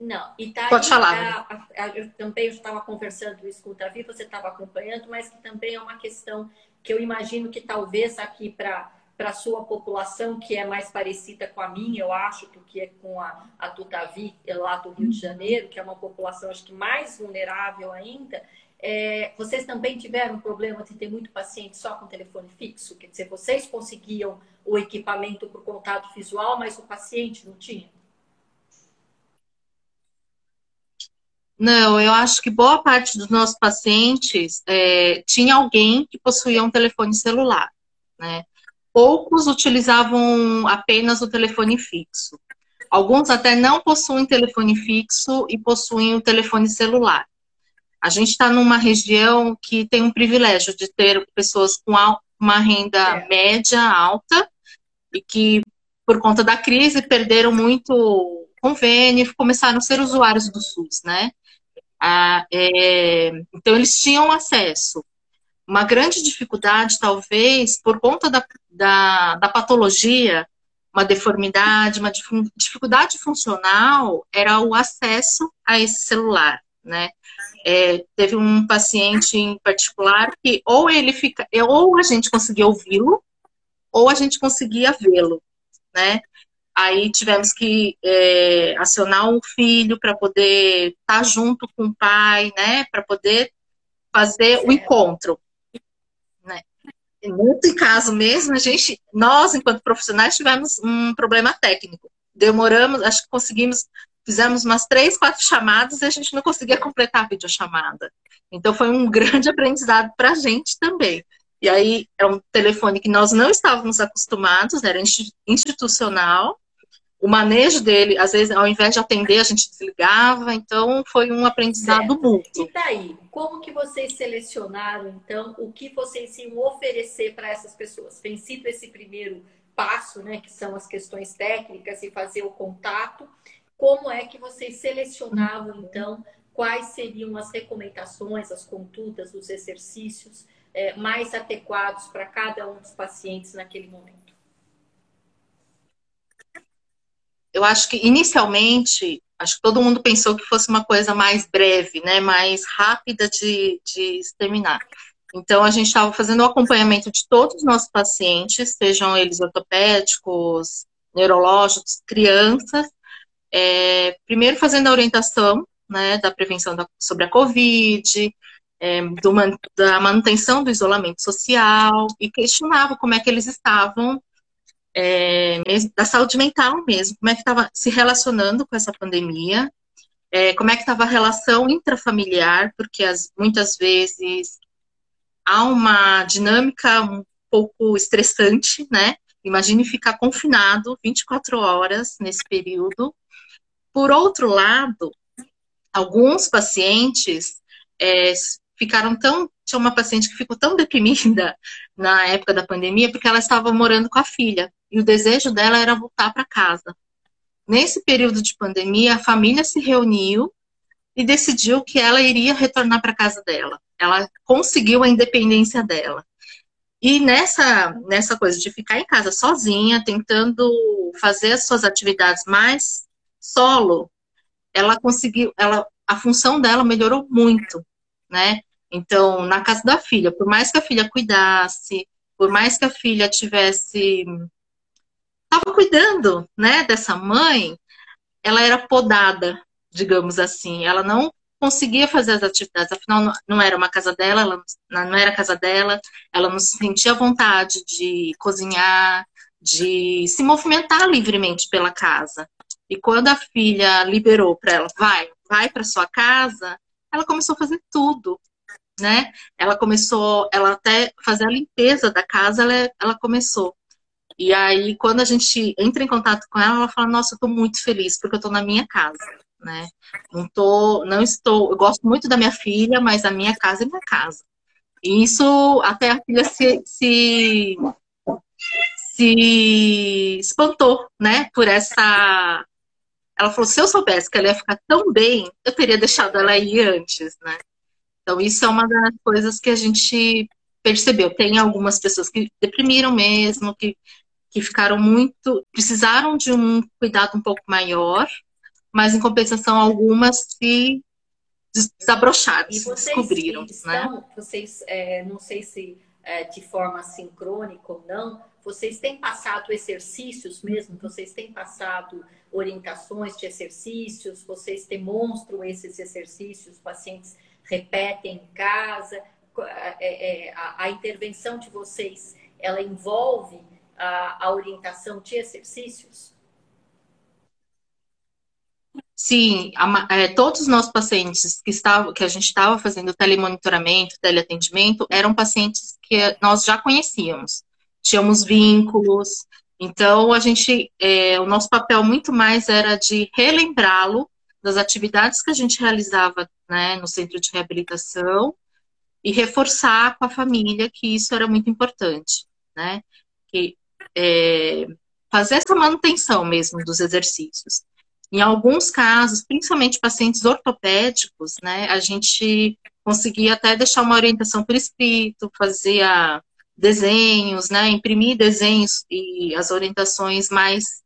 Não, e tá Pode aí, falar. A, a, eu também estava conversando isso com o Davi, você estava acompanhando, mas que também é uma questão que eu imagino que talvez aqui para para a sua população, que é mais parecida com a minha, eu acho, do que é com a, a Tutavi, lá do Rio de Janeiro, que é uma população, acho que mais vulnerável ainda, é, vocês também tiveram problema de ter muito paciente só com telefone fixo? Quer dizer, vocês conseguiam o equipamento o contato visual, mas o paciente não tinha? Não, eu acho que boa parte dos nossos pacientes é, tinha alguém que possuía um telefone celular, né? Poucos utilizavam apenas o telefone fixo. Alguns até não possuem telefone fixo e possuem o telefone celular. A gente está numa região que tem um privilégio de ter pessoas com uma renda é. média alta e que, por conta da crise, perderam muito convênio e começaram a ser usuários do SUS, né? Ah, é, então, eles tinham acesso. Uma grande dificuldade, talvez, por conta da, da, da patologia, uma deformidade, uma dificuldade funcional, era o acesso a esse celular, né? É, teve um paciente em particular que ou ele fica, ou a gente conseguia ouvi-lo, ou a gente conseguia vê-lo, né? Aí tivemos que é, acionar um filho para poder estar tá junto com o pai, né? Para poder fazer o encontro. Né? Muito em caso mesmo, a gente, nós, enquanto profissionais, tivemos um problema técnico. Demoramos, acho que conseguimos Fizemos umas três, quatro chamadas e a gente não conseguia completar a videochamada. Então foi um grande aprendizado para a gente também. E aí é um telefone que nós não estávamos acostumados, era institucional. O manejo dele, às vezes, ao invés de atender, a gente desligava. Então foi um aprendizado certo. mútuo. E daí, como que vocês selecionaram, então, o que vocês iam oferecer para essas pessoas? Vencido esse primeiro passo, né, que são as questões técnicas e fazer o contato como é que vocês selecionavam, então, quais seriam as recomendações, as condutas, os exercícios é, mais adequados para cada um dos pacientes naquele momento? Eu acho que inicialmente, acho que todo mundo pensou que fosse uma coisa mais breve, né, mais rápida de, de exterminar. Então, a gente estava fazendo o acompanhamento de todos os nossos pacientes, sejam eles ortopédicos, neurológicos, crianças, é, primeiro fazendo a orientação né, da prevenção da, sobre a Covid, é, do, da manutenção do isolamento social e questionava como é que eles estavam é, da saúde mental mesmo, como é que estava se relacionando com essa pandemia, é, como é que estava a relação intrafamiliar, porque as, muitas vezes há uma dinâmica um pouco estressante, né? Imagine ficar confinado 24 horas nesse período, por outro lado, alguns pacientes é, ficaram tão. Tinha uma paciente que ficou tão deprimida na época da pandemia porque ela estava morando com a filha e o desejo dela era voltar para casa. Nesse período de pandemia, a família se reuniu e decidiu que ela iria retornar para casa dela. Ela conseguiu a independência dela. E nessa, nessa coisa de ficar em casa sozinha, tentando fazer as suas atividades mais solo, ela conseguiu, ela, a função dela melhorou muito, né? Então, na casa da filha, por mais que a filha cuidasse, por mais que a filha tivesse estava cuidando, né, dessa mãe, ela era podada, digamos assim. Ela não conseguia fazer as atividades, afinal não era uma casa dela, ela não era casa dela, ela não se sentia vontade de cozinhar, de se movimentar livremente pela casa. E quando a filha liberou para ela, vai, vai para sua casa, ela começou a fazer tudo, né? Ela começou, ela até fazer a limpeza da casa, ela, ela começou. E aí, quando a gente entra em contato com ela, ela fala: Nossa, eu estou muito feliz porque eu estou na minha casa, né? Não tô, não estou. Eu gosto muito da minha filha, mas a minha casa é minha casa. E isso até a filha se, se, se espantou, né? Por essa ela falou: se eu soubesse que ela ia ficar tão bem, eu teria deixado ela ir antes, né? Então, isso é uma das coisas que a gente percebeu. Tem algumas pessoas que deprimiram mesmo, que, que ficaram muito. precisaram de um cuidado um pouco maior, mas em compensação, algumas se desabrocharam, se descobriram. Estão, né? Vocês, é, não sei se é, de forma sincrônica ou não, vocês têm passado exercícios mesmo? Vocês têm passado orientações de exercícios? Vocês demonstram esses exercícios? Os pacientes repetem em casa? É, é, a, a intervenção de vocês, ela envolve a, orientação de exercícios? Sim, é, todos os nossos pacientes que, estavam, que a gente estava fazendo telemonitoramento, teleatendimento, eram pacientes que nós já conhecíamos, tínhamos vínculos, então a gente, é, o nosso papel muito mais era de relembrá-lo das atividades que a gente realizava né, no centro de reabilitação e reforçar com a família que isso era muito importante, né? Que, é, fazer essa manutenção mesmo dos exercícios. Em alguns casos, principalmente pacientes ortopédicos, né, a gente conseguia até deixar uma orientação por escrito, fazia desenhos, né, imprimir desenhos e as orientações mais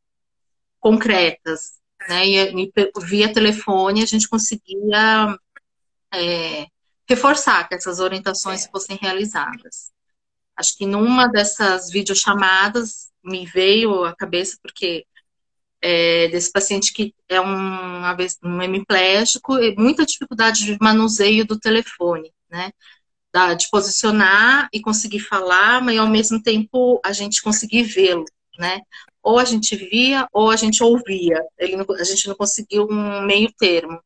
concretas, né, e, via telefone a gente conseguia é, reforçar que essas orientações fossem realizadas. Acho que numa dessas videochamadas me veio à cabeça porque é, desse paciente que é um, um hemiplégico e muita dificuldade de manuseio do telefone, né? Da, de posicionar e conseguir falar, mas ao mesmo tempo a gente conseguir vê-lo, né? Ou a gente via ou a gente ouvia. Ele não, a gente não conseguiu um meio termo.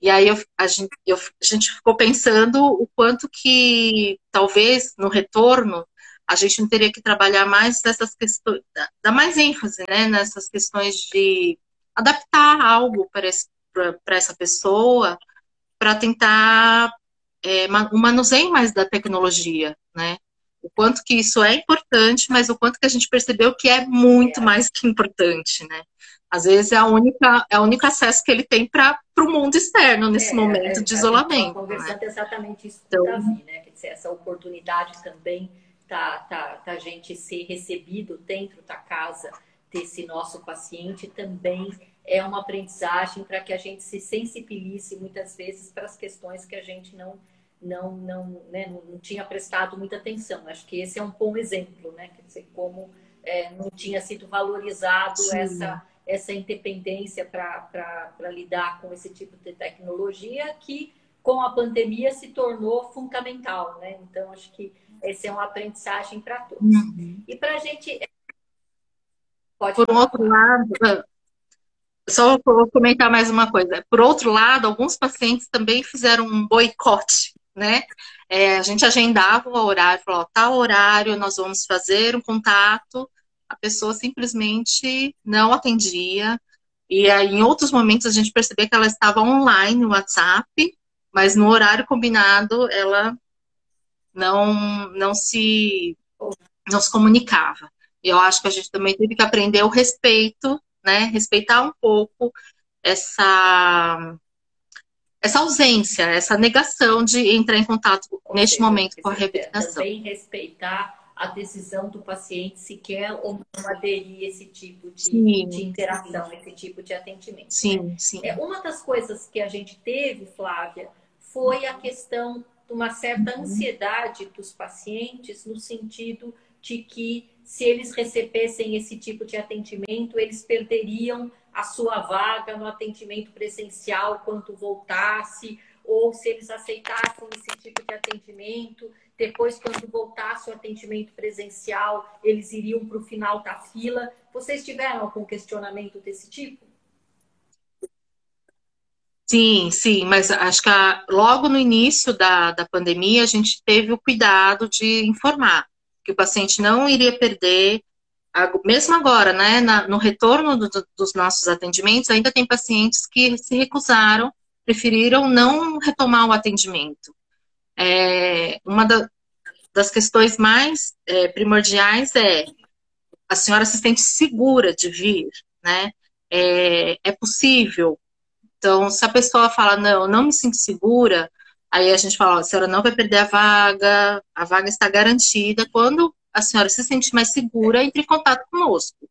E aí eu, a, gente, eu, a gente ficou pensando o quanto que talvez no retorno a gente não teria que trabalhar mais nessas questões, dar mais ênfase né, nessas questões de adaptar algo para, essa pessoa, para tentar é, um manuseio mais da tecnologia, né? O quanto que isso é importante, mas o quanto que a gente percebeu que é muito mais que importante, né? Às vezes é a única é o único acesso que ele tem para o mundo externo nesse é, momento é, de isolamento. Conversando né? exatamente isso então, o Davi, né? Quer dizer, essa oportunidade também tá, tá, tá a gente ser recebido dentro da casa desse nosso paciente também é uma aprendizagem para que a gente se sensibilize muitas vezes para as questões que a gente não não não, né, não tinha prestado muita atenção. Acho que esse é um bom exemplo, né? Quer dizer, como é, não tinha sido valorizado essa essa independência para lidar com esse tipo de tecnologia que com a pandemia se tornou fundamental, né? Então acho que esse é uma aprendizagem para todos. Uhum. E para a gente. Pode Por falar. outro lado, ah, só vou comentar mais uma coisa. Por outro lado, alguns pacientes também fizeram um boicote, né? É, a gente agendava o horário, falou, tal horário nós vamos fazer um contato, a pessoa simplesmente não atendia. E aí, em outros momentos, a gente percebeu que ela estava online no WhatsApp, mas no horário combinado ela não, não se não se comunicava. E eu acho que a gente também teve que aprender o respeito, né? Respeitar um pouco essa essa ausência, essa negação de entrar em contato neste momento com a reabilitação. Também respeitar a decisão do paciente se quer ou não aderir a esse tipo de, de interação, sim. esse tipo de atendimento. Sim, né? sim. É, uma das coisas que a gente teve, Flávia, foi a questão uma certa uhum. ansiedade dos pacientes no sentido de que se eles recebessem esse tipo de atendimento, eles perderiam a sua vaga no atendimento presencial quando voltasse, ou se eles aceitassem esse tipo de atendimento, depois, quando voltasse o atendimento presencial, eles iriam para o final da fila. Vocês tiveram algum questionamento desse tipo? Sim, sim, mas acho que a, logo no início da, da pandemia a gente teve o cuidado de informar que o paciente não iria perder, mesmo agora, né, na, no retorno do, dos nossos atendimentos, ainda tem pacientes que se recusaram, preferiram não retomar o atendimento. É, uma da, das questões mais é, primordiais é a senhora se sente segura de vir, né? É, é possível então, se a pessoa fala, não, não me sinto segura, aí a gente fala, a senhora não vai perder a vaga, a vaga está garantida. Quando a senhora se sente mais segura, entre em contato conosco.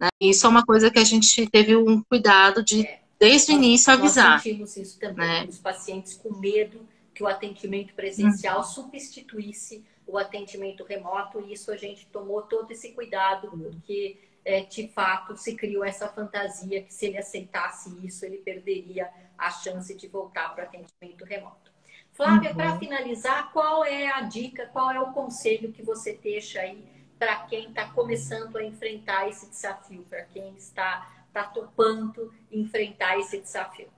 Né? Isso é uma coisa que a gente teve um cuidado de, desde o início, avisar. Nós sentimos isso também, né? os pacientes com medo que o atendimento presencial hum. substituísse o atendimento remoto, e isso a gente tomou todo esse cuidado, porque é, de fato se criou essa fantasia que se ele aceitasse isso, ele perderia a chance de voltar para o atendimento remoto. Flávia, uhum. para finalizar, qual é a dica, qual é o conselho que você deixa aí para quem está começando a enfrentar esse desafio, para quem está, está topando enfrentar esse desafio?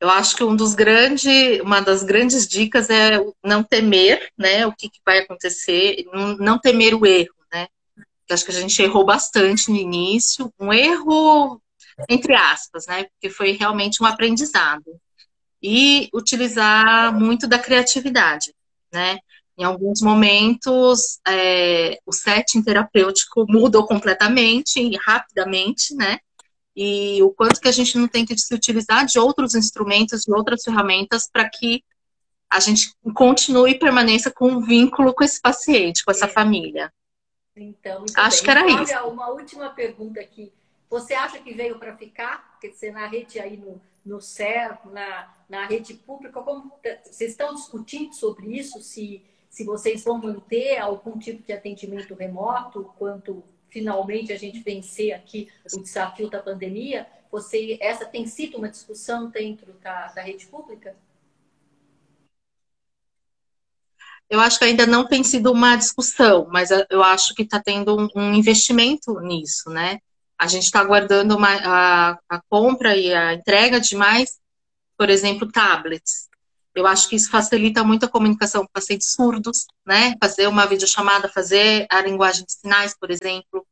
Eu acho que um dos grandes, uma das grandes dicas é não temer, né, o que, que vai acontecer, não, não, temer o erro, né? Eu acho que a gente errou bastante no início, um erro entre aspas, né, porque foi realmente um aprendizado e utilizar muito da criatividade, né? Em alguns momentos, é, o setting terapêutico mudou completamente e rapidamente, né? e o quanto que a gente não tem que se utilizar de outros instrumentos, de outras ferramentas para que a gente continue e permaneça com um vínculo com esse paciente, com essa é. família. Então, acho bem. que era Olha, isso. Uma última pergunta aqui. Você acha que veio para ficar? Quer dizer, na rede aí no, no CER, na, na rede pública, como vocês estão discutindo sobre isso? Se, se vocês vão manter algum tipo de atendimento remoto, quanto finalmente a gente vencer aqui o desafio da pandemia, você essa tem sido uma discussão dentro da, da rede pública? Eu acho que ainda não tem sido uma discussão, mas eu acho que está tendo um, investimento nisso, né? A gente está aguardando uma, a, a compra e a entrega de mais, por exemplo, tablets. Eu acho que isso facilita muito a comunicação com pacientes surdos, né? Fazer uma videochamada, fazer a linguagem de sinais, por exemplo.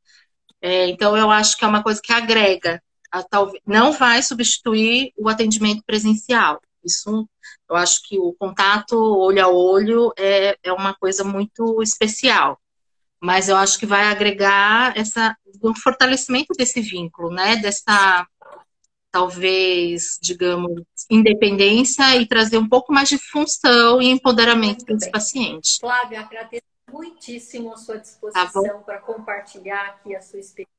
É, então, eu acho que é uma coisa que agrega. A, talvez, não vai substituir o atendimento presencial. Isso, eu acho que o contato olho a olho é, é uma coisa muito especial. Mas eu acho que vai agregar essa, um fortalecimento desse vínculo, né? Dessa talvez, digamos, independência e trazer um pouco mais de função e empoderamento para esse paciente. Flávia, agradeço muitíssimo a sua disposição tá para compartilhar aqui a sua experiência.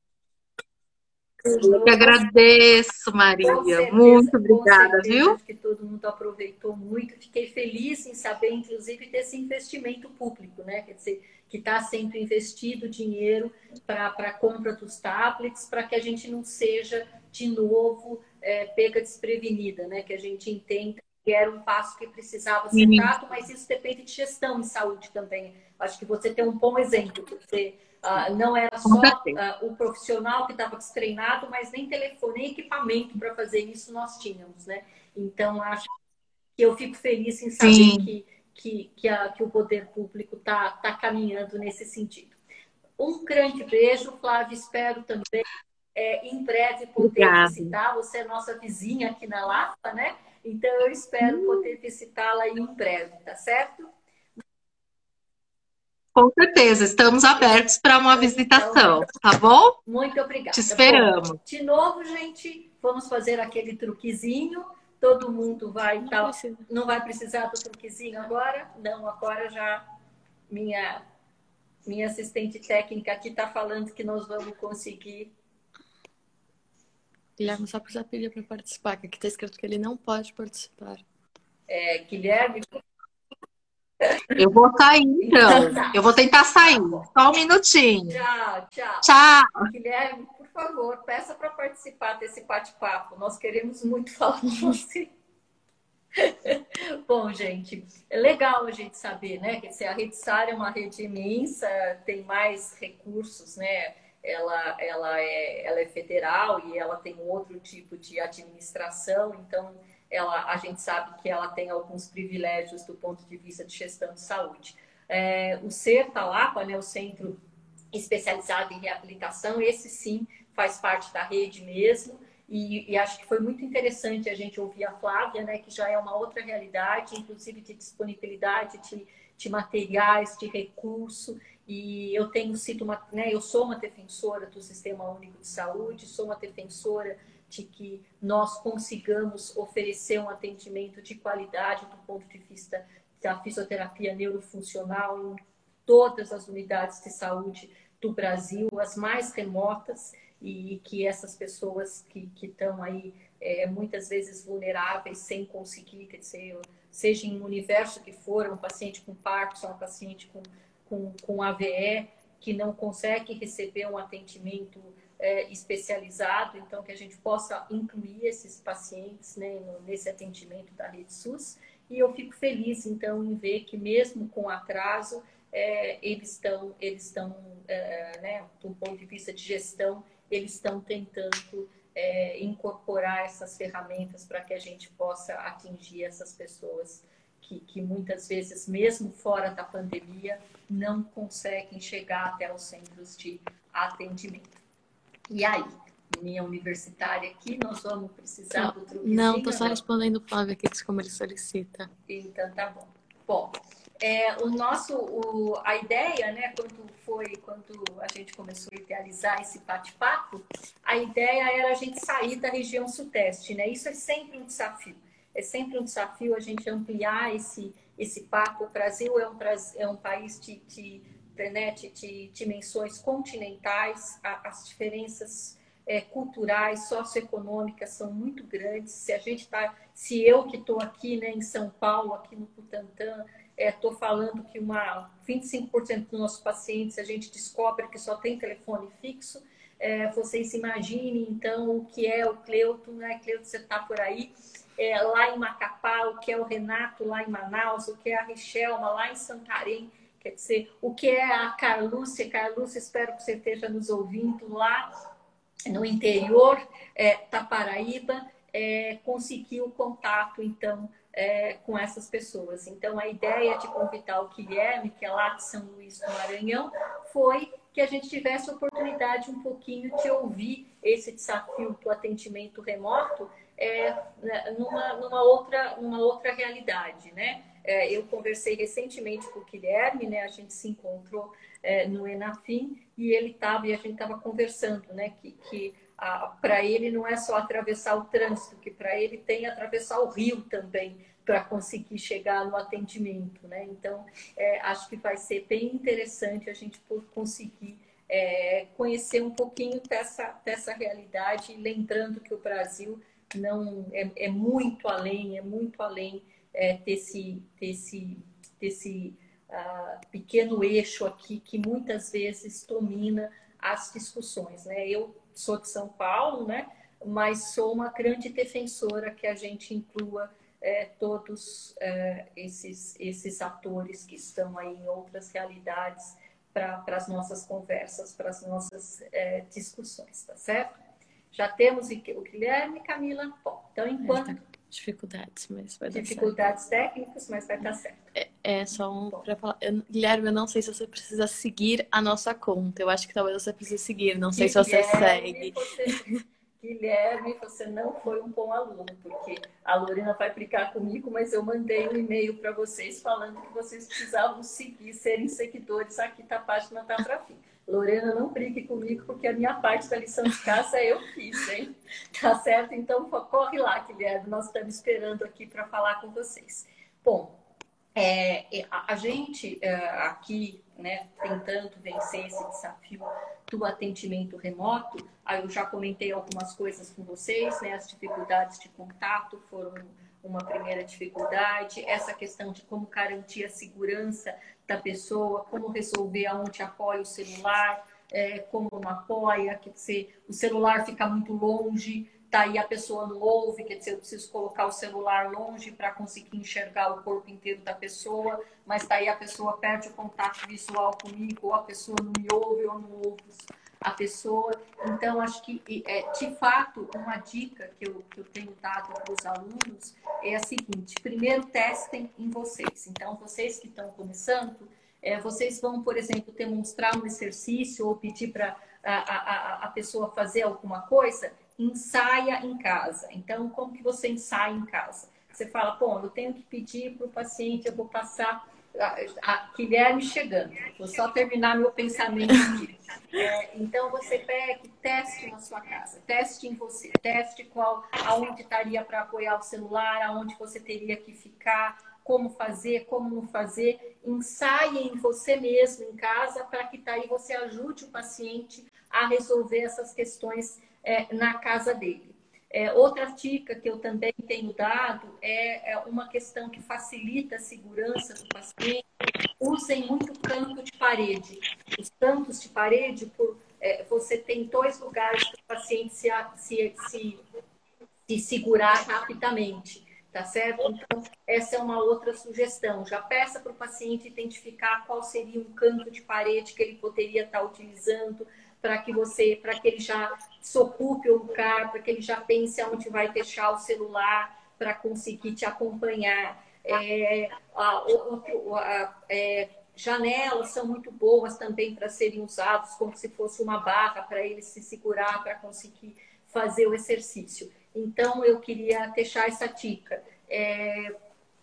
Eu que agradeço, Maria. Muito obrigada, viu? Acho que todo mundo aproveitou muito. Fiquei feliz em saber, inclusive, desse investimento público, né? Quer dizer, que está sendo investido dinheiro para a compra dos tablets, para que a gente não seja, de novo, é, pega desprevenida, né? Que a gente entenda que era um passo que precisava ser dado, mas isso depende de gestão em saúde também. Acho que você tem um bom exemplo. Você uh, não era só uh, o profissional que estava destreinado, mas nem telefone, nem equipamento para fazer isso nós tínhamos, né? Então, acho que eu fico feliz em saber que, que, que, a, que o poder público está tá caminhando nesse sentido. Um grande beijo, Flávio. Espero também é, em breve poder Obrigada. visitar. Você é nossa vizinha aqui na Lapa, né? Então eu espero poder visitá-la em breve, tá certo? Com certeza, estamos abertos para uma visitação, tá bom? Muito obrigada. Te esperamos. Bom, de novo, gente, vamos fazer aquele truquezinho. Todo mundo vai não, tal... não vai precisar do truquezinho agora? Não, agora já minha minha assistente técnica aqui está falando que nós vamos conseguir Guilherme só precisa pedir para participar, que aqui está escrito que ele não pode participar. É, Guilherme. Eu vou sair, então. Eu vou tentar sair. Só um minutinho. Tchau, tchau. Tchau. Guilherme, por favor, peça para participar desse bate-papo. Nós queremos muito falar com você. Bom, gente, é legal a gente saber, né? Que a Rede SAR é uma rede imensa, tem mais recursos, né? ela, ela, é, ela é federal e ela tem outro tipo de administração, então ela, a gente sabe que ela tem alguns privilégios do ponto de vista de gestão de saúde. É, o CER Talapa, né, o Centro Especializado em Reabilitação, esse sim faz parte da rede mesmo, e, e, acho que foi muito interessante a gente ouvir a Flávia, né, que já é uma outra realidade, inclusive de disponibilidade de, de materiais, de recurso, e eu tenho sido uma, né, eu sou uma defensora do Sistema Único de Saúde, sou uma defensora de que nós consigamos oferecer um atendimento de qualidade do ponto de vista da fisioterapia neurofuncional em todas as unidades de saúde do Brasil, as mais remotas, e que essas pessoas que estão aí é, muitas vezes vulneráveis, sem conseguir, quer dizer, seja em um universo que for, um paciente com Parkinson, um paciente com, com, com AVE, que não consegue receber um atendimento é, especializado, então que a gente possa incluir esses pacientes né, nesse atendimento da rede SUS. E eu fico feliz, então, em ver que mesmo com atraso, é, eles estão, eles estão é, né, do ponto de vista de gestão, eles estão tentando é, incorporar essas ferramentas para que a gente possa atingir essas pessoas que, que, muitas vezes, mesmo fora da pandemia, não conseguem chegar até os centros de atendimento. E aí, minha universitária aqui, nós vamos precisar do truquezinho? Não, estou só respondendo o Flávio aqui, como ele solicita. Então, tá bom. Bom, é, o nosso, o, a ideia, né, quando foi, quando a gente começou a idealizar esse bate-papo, a ideia era a gente sair da região sudeste, né? Isso é sempre um desafio. É sempre um desafio a gente ampliar esse, esse papo. O Brasil é um, é um país de, de, né, de, dimensões continentais, as diferenças é, culturais, socioeconômicas são muito grandes. Se a gente está, se eu que estou aqui né, em São Paulo, aqui no Butantã, Estou é, falando que uma 25% dos nossos pacientes a gente descobre que só tem telefone fixo. É, vocês imaginem, então, o que é o Cleuto, né? Cleuto, você está por aí. É, lá em Macapá, o que é o Renato lá em Manaus, o que é a Richelma lá em Santarém, quer dizer, o que é a Carlúcia. Carlúcia, espero que você esteja nos ouvindo lá no interior é, da Paraíba, é, conseguir o contato, então, é, com essas pessoas. Então, a ideia de convidar o Guilherme, que é lá de São Luís do Maranhão, foi que a gente tivesse a oportunidade um pouquinho de ouvir esse desafio do atendimento remoto é, numa, numa, outra, numa outra realidade, né? É, eu conversei recentemente com o Guilherme, né? A gente se encontrou é, no Enafim e ele estava e a gente estava conversando, né? Que, que para ele não é só atravessar o trânsito, que para ele tem atravessar o rio também para conseguir chegar no atendimento, né? Então, é, acho que vai ser bem interessante a gente conseguir é, conhecer um pouquinho dessa, dessa realidade, lembrando que o Brasil não é, é muito além, é muito além é, desse, desse, desse uh, pequeno eixo aqui que muitas vezes domina as discussões, né? Eu sou de São Paulo, né? Mas sou uma grande defensora que a gente inclua é, todos é, esses, esses atores que estão aí em outras realidades para as nossas conversas, para as nossas é, discussões, tá certo? Já temos o Guilherme, Camila. Bom, então enquanto dificuldades, mas vai dar dificuldades certo. técnicas, mas vai dar certo. É, é só um para falar. Eu, Guilherme, eu não sei se você precisa seguir a nossa conta. Eu acho que talvez você precise seguir. Não sei Guilherme, se você segue. Você, Guilherme, você não foi um bom aluno, porque a Lorena vai aplicar comigo, mas eu mandei um e-mail para vocês falando que vocês precisavam seguir, serem seguidores aqui da página da Trafim. Lorena, não brigue comigo, porque a minha parte da lição de casa eu fiz, hein? Tá certo? Então, corre lá, Guilherme, nós estamos esperando aqui para falar com vocês. Bom, é, a, gente é, aqui, né, tentando vencer esse desafio do atendimento remoto, eu já comentei algumas coisas com vocês, né, as dificuldades de contato foram uma primeira dificuldade, essa questão de como garantir a segurança da pessoa, como resolver aonde apoia o celular, é, como não apoia, quer dizer, o celular fica muito longe, daí a pessoa não ouve, quer dizer, eu preciso colocar o celular longe para conseguir enxergar o corpo inteiro da pessoa, mas daí a pessoa perde o contato visual comigo, ou a pessoa não me ouve ou não ouve a pessoa. Então, acho que, é, de fato, uma dica que eu, que eu tenho dado para os alunos é a seguinte: primeiro, testem em vocês. Então, vocês que estão começando, é, vocês vão, por exemplo, demonstrar um exercício ou pedir para a, a, a pessoa fazer alguma coisa, ensaia em casa. Então, como que você ensaia em casa? Você fala, bom, eu tenho que pedir para o paciente, eu vou passar a, Guilherme chegando. Vou só terminar meu pensamento aqui. É, então você pega e teste na sua casa, teste em você, teste qual, aonde estaria para apoiar o celular, aonde você teria que ficar, como fazer, como não fazer, ensaie em você mesmo em casa para que tá você ajude o paciente a resolver essas questões é, na casa dele. É, outra dica que eu também tenho dado é, é, uma questão que facilita a segurança do paciente. Usem muito canto de parede. Os cantos de parede, por, é, você tem dois lugares para o paciente se, se, se, se segurar rapidamente tá certo? Então, essa é uma outra sugestão. Já peça para o paciente identificar qual seria um canto de parede que ele poderia estar utilizando para que você, para que ele já se ocupe o lugar, para que ele já pense aonde vai deixar o celular para conseguir te acompanhar. É, a, a, é, janelas são muito boas também para serem usadas como se fosse uma barra para ele se segurar para conseguir fazer o exercício. Então, eu queria deixar essa dica. É,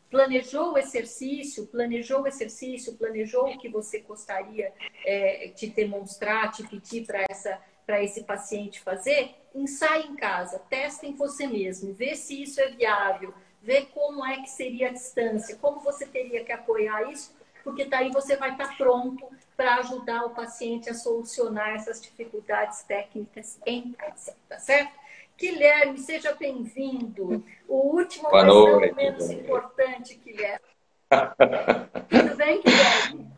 planejou o exercício, planejou o exercício, planejou o que você gostaria é, de demonstrar, de pedir para essa para esse paciente fazer, ensaie em casa, teste em você mesmo, vê se isso é viável, vê como é que seria a distância, como você teria que apoiar isso, porque daí você vai estar pronto para ajudar o paciente a solucionar essas dificuldades técnicas em casa, tá certo? Guilherme, seja bem-vindo. O último, Boa mas noite, não menos importante, Guilherme. tudo bem, Guilherme?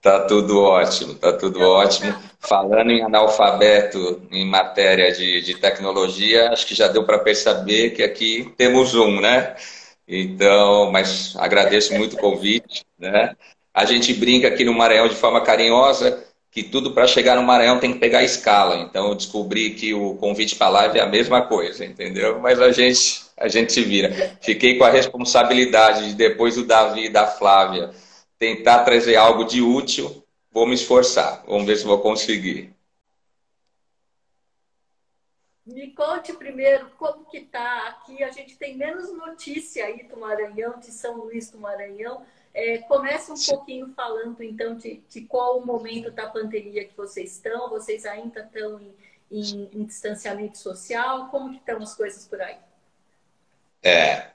Tá tudo ótimo, tá tudo então, ótimo. Tá. Falando em analfabeto em matéria de, de tecnologia, acho que já deu para perceber que aqui temos um, né? Então, mas agradeço muito o convite, né? A gente brinca aqui no Maranhão de forma carinhosa que tudo para chegar no Maranhão tem que pegar escala. Então eu descobri que o convite para a live é a mesma coisa, entendeu? Mas a gente, a gente se vira. Fiquei com a responsabilidade de depois do Davi e da Flávia tentar trazer algo de útil. Vou me esforçar. Vamos ver se vou conseguir. Me conte primeiro como que tá aqui. A gente tem menos notícia aí do Maranhão, de São Luís do Maranhão é, comece um pouquinho falando, então, de, de, qual o momento da pandemia que vocês estão. Vocês ainda estão em, em, em distanciamento social? Como que estão as coisas por aí? É,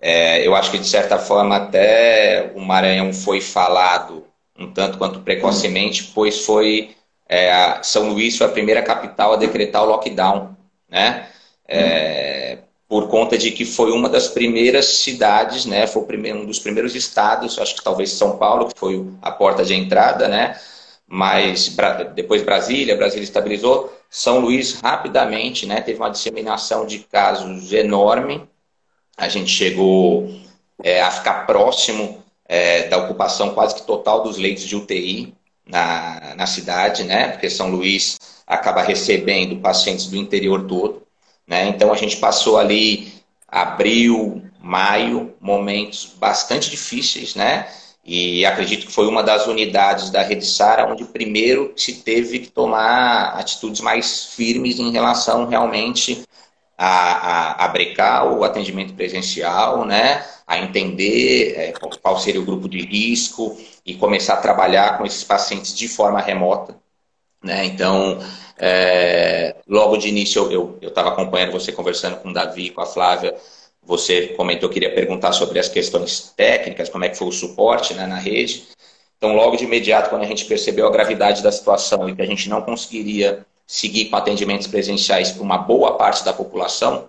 é, eu acho que, de certa forma, até o Maranhão foi falado um tanto quanto precocemente, pois foi... É, São Luís foi a primeira capital a decretar o lockdown, né? É, por conta de que foi uma das primeiras cidades, né? Foi primeiro, um dos primeiros estados, acho que talvez São Paulo, que foi a porta de entrada, né? Mas depois Brasília, Brasília estabilizou. São Luís rapidamente, né? Teve uma disseminação de casos enorme. A gente chegou é, a ficar próximo é, da ocupação quase que total dos leitos de UTI na, na cidade, né? Porque São Luís acaba recebendo pacientes do interior todo. Né? Então a gente passou ali abril, maio, momentos bastante difíceis, né? E acredito que foi uma das unidades da Rede Sara onde primeiro se teve que tomar atitudes mais firmes em relação realmente a, a, a brecar o atendimento presencial, né? A entender é, qual seria o grupo de risco e começar a trabalhar com esses pacientes de forma remota, né? Então, é, logo de início, eu estava acompanhando você conversando com o Davi, com a Flávia. Você comentou que iria perguntar sobre as questões técnicas, como é que foi o suporte né, na rede. Então, logo de imediato, quando a gente percebeu a gravidade da situação e que a gente não conseguiria seguir com atendimentos presenciais para uma boa parte da população,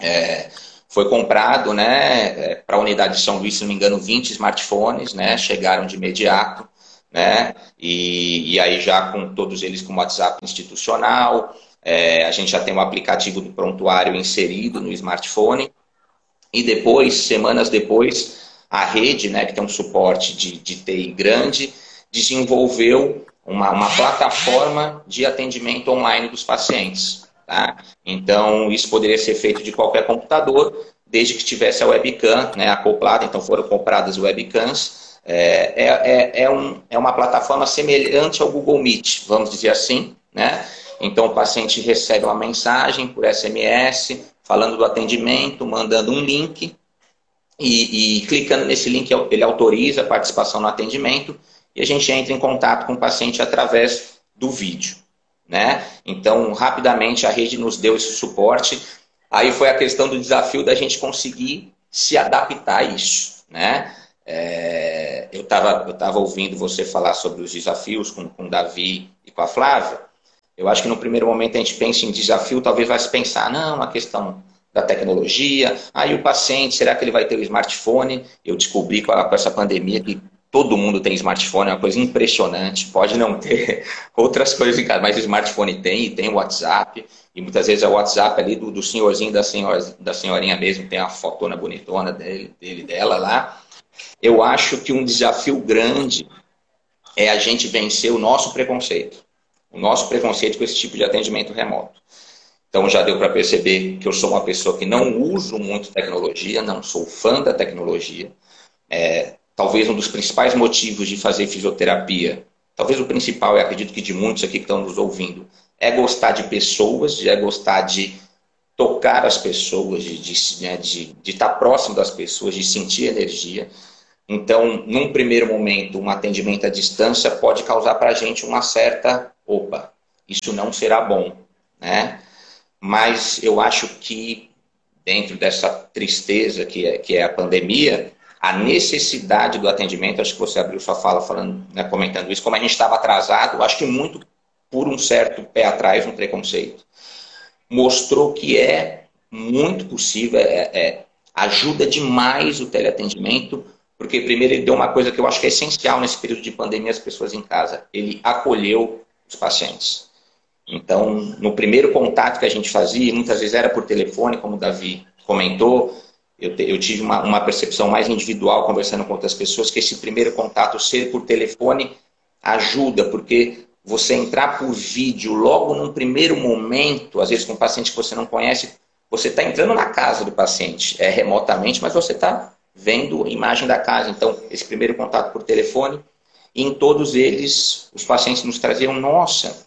é, foi comprado né, é, para a unidade de São Luís, se não me engano, 20 smartphones, né, chegaram de imediato né? E, e aí já com todos eles com WhatsApp institucional, é, a gente já tem um aplicativo do prontuário inserido no smartphone. E depois, semanas depois, a rede, né, que tem um suporte de, de TI grande, desenvolveu uma, uma plataforma de atendimento online dos pacientes. Tá? Então, isso poderia ser feito de qualquer computador, desde que tivesse a webcam né, acoplada. Então, foram compradas webcams é, é, é, é, um, é uma plataforma semelhante ao Google Meet, vamos dizer assim, né? Então o paciente recebe uma mensagem por SMS falando do atendimento, mandando um link e, e, clicando nesse link ele autoriza a participação no atendimento e a gente entra em contato com o paciente através do vídeo, né? Então rapidamente a rede nos deu esse suporte. Aí foi a questão do desafio da gente conseguir se adaptar a isso, né? É, eu estava eu tava ouvindo você falar sobre os desafios com, com o Davi e com a Flávia, Eu acho que no primeiro momento a gente pensa em desafio, talvez vai se pensar, não, a questão da tecnologia, aí o paciente, será que ele vai ter o smartphone? Eu descobri com, com essa pandemia que todo mundo tem smartphone, é uma coisa impressionante. Pode não ter outras coisas em casa, mas o smartphone tem, e tem o WhatsApp, e muitas vezes é o WhatsApp ali do, do senhorzinho, da, senhor, da senhorinha mesmo, tem a fotona bonitona dele, dele, dela lá. Eu acho que um desafio grande é a gente vencer o nosso preconceito. O nosso preconceito com esse tipo de atendimento remoto. Então já deu para perceber que eu sou uma pessoa que não uso muito tecnologia, não sou fã da tecnologia. É, talvez um dos principais motivos de fazer fisioterapia, talvez o principal, eu acredito que de muitos aqui que estão nos ouvindo, é gostar de pessoas, é gostar de tocar as pessoas, de, né, de, de estar próximo das pessoas, de sentir energia. Então, num primeiro momento, um atendimento à distância pode causar para a gente uma certa, opa, isso não será bom, né? Mas eu acho que dentro dessa tristeza que é, que é a pandemia, a necessidade do atendimento, acho que você abriu sua fala falando, né, comentando isso, como a gente estava atrasado, acho que muito por um certo pé atrás, um preconceito, mostrou que é muito possível, é, é, ajuda demais o teleatendimento porque, primeiro, ele deu uma coisa que eu acho que é essencial nesse período de pandemia, as pessoas em casa. Ele acolheu os pacientes. Então, no primeiro contato que a gente fazia, muitas vezes era por telefone, como o Davi comentou, eu, eu tive uma, uma, percepção mais individual conversando com outras pessoas, que esse primeiro contato ser por telefone ajuda, porque você entrar por vídeo logo num primeiro momento, às vezes com um paciente que você não conhece, você está entrando na casa do paciente, é remotamente, mas você está vendo a imagem da casa. Então, esse primeiro contato por telefone, e em todos eles, os pacientes nos traziam: Nossa,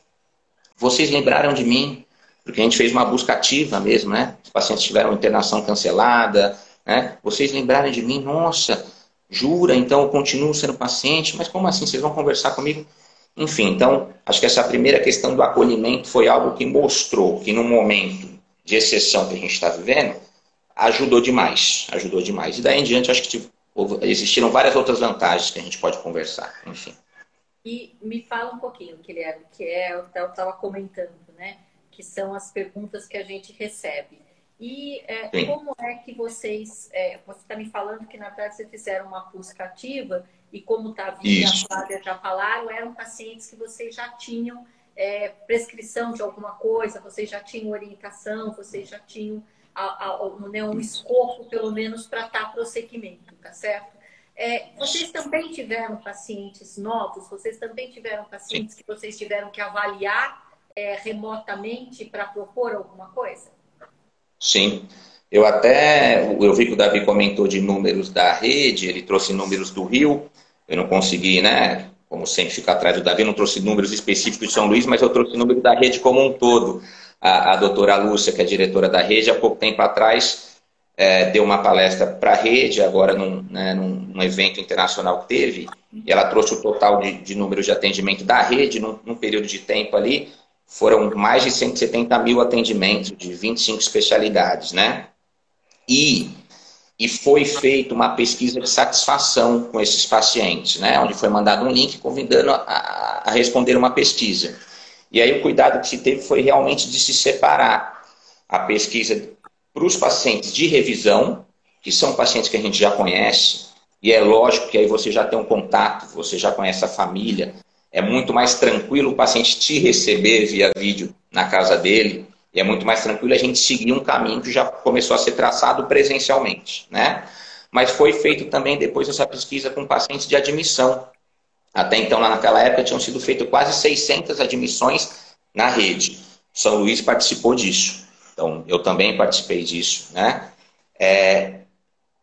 vocês lembraram de mim? Porque a gente fez uma busca ativa mesmo, né? Os pacientes tiveram internação cancelada, né? Vocês lembraram de mim? Nossa, jura? Então eu continuo sendo paciente? Mas como assim? Vocês vão conversar comigo? Enfim, então, acho que essa primeira questão do acolhimento foi algo que mostrou que no momento de exceção que a gente está vivendo, ajudou demais, ajudou demais. E daí em diante, acho que tipo, existiram várias outras vantagens que a gente pode conversar, enfim. E me fala um pouquinho, Guilherme, que é o que eu estava comentando, né? Que são as perguntas que a gente recebe. E é, como é que vocês. É, você está me falando que, na verdade, vocês fizeram uma busca ativa e, como o Davi e a Flávia já falaram, eram pacientes que vocês já tinham é, prescrição de alguma coisa, vocês já tinham orientação, vocês já tinham a, a, né, um escopo, pelo menos, para estar prosseguimento, tá certo? É, vocês também tiveram pacientes novos? Vocês também tiveram pacientes Sim. que vocês tiveram que avaliar é, remotamente para propor alguma coisa? Sim. Eu até, eu vi que o Davi comentou de números da rede, ele trouxe números do Rio, eu não consegui, né, como sempre, ficar atrás do Davi, não trouxe números específicos de São Luís, mas eu trouxe número da rede como um todo a, a doutora Lúcia, que é diretora da rede, há pouco tempo atrás é, deu uma palestra para a rede, agora num, né, num, evento internacional que teve, e ela trouxe o total de, de números de atendimento da rede num, num, período de tempo ali, foram mais de 170 mil atendimentos de 25 especialidades, né? E, e foi feita uma pesquisa de satisfação com esses pacientes, né? Onde foi mandado um link convidando a, a responder uma pesquisa. E aí o cuidado que se teve foi realmente de se separar a pesquisa para os pacientes de revisão, que são pacientes que a gente já conhece, e é lógico que aí você já tem um contato, você já conhece a família, é muito mais tranquilo o paciente te receber via vídeo na casa dele, e é muito mais tranquilo a gente seguir um caminho que já começou a ser traçado presencialmente, né? Mas foi feito também depois essa pesquisa com pacientes de admissão, até então, lá naquela época, tinham sido feitas quase 600 admissões na rede. São Luís participou disso. Então, eu também participei disso, né? É,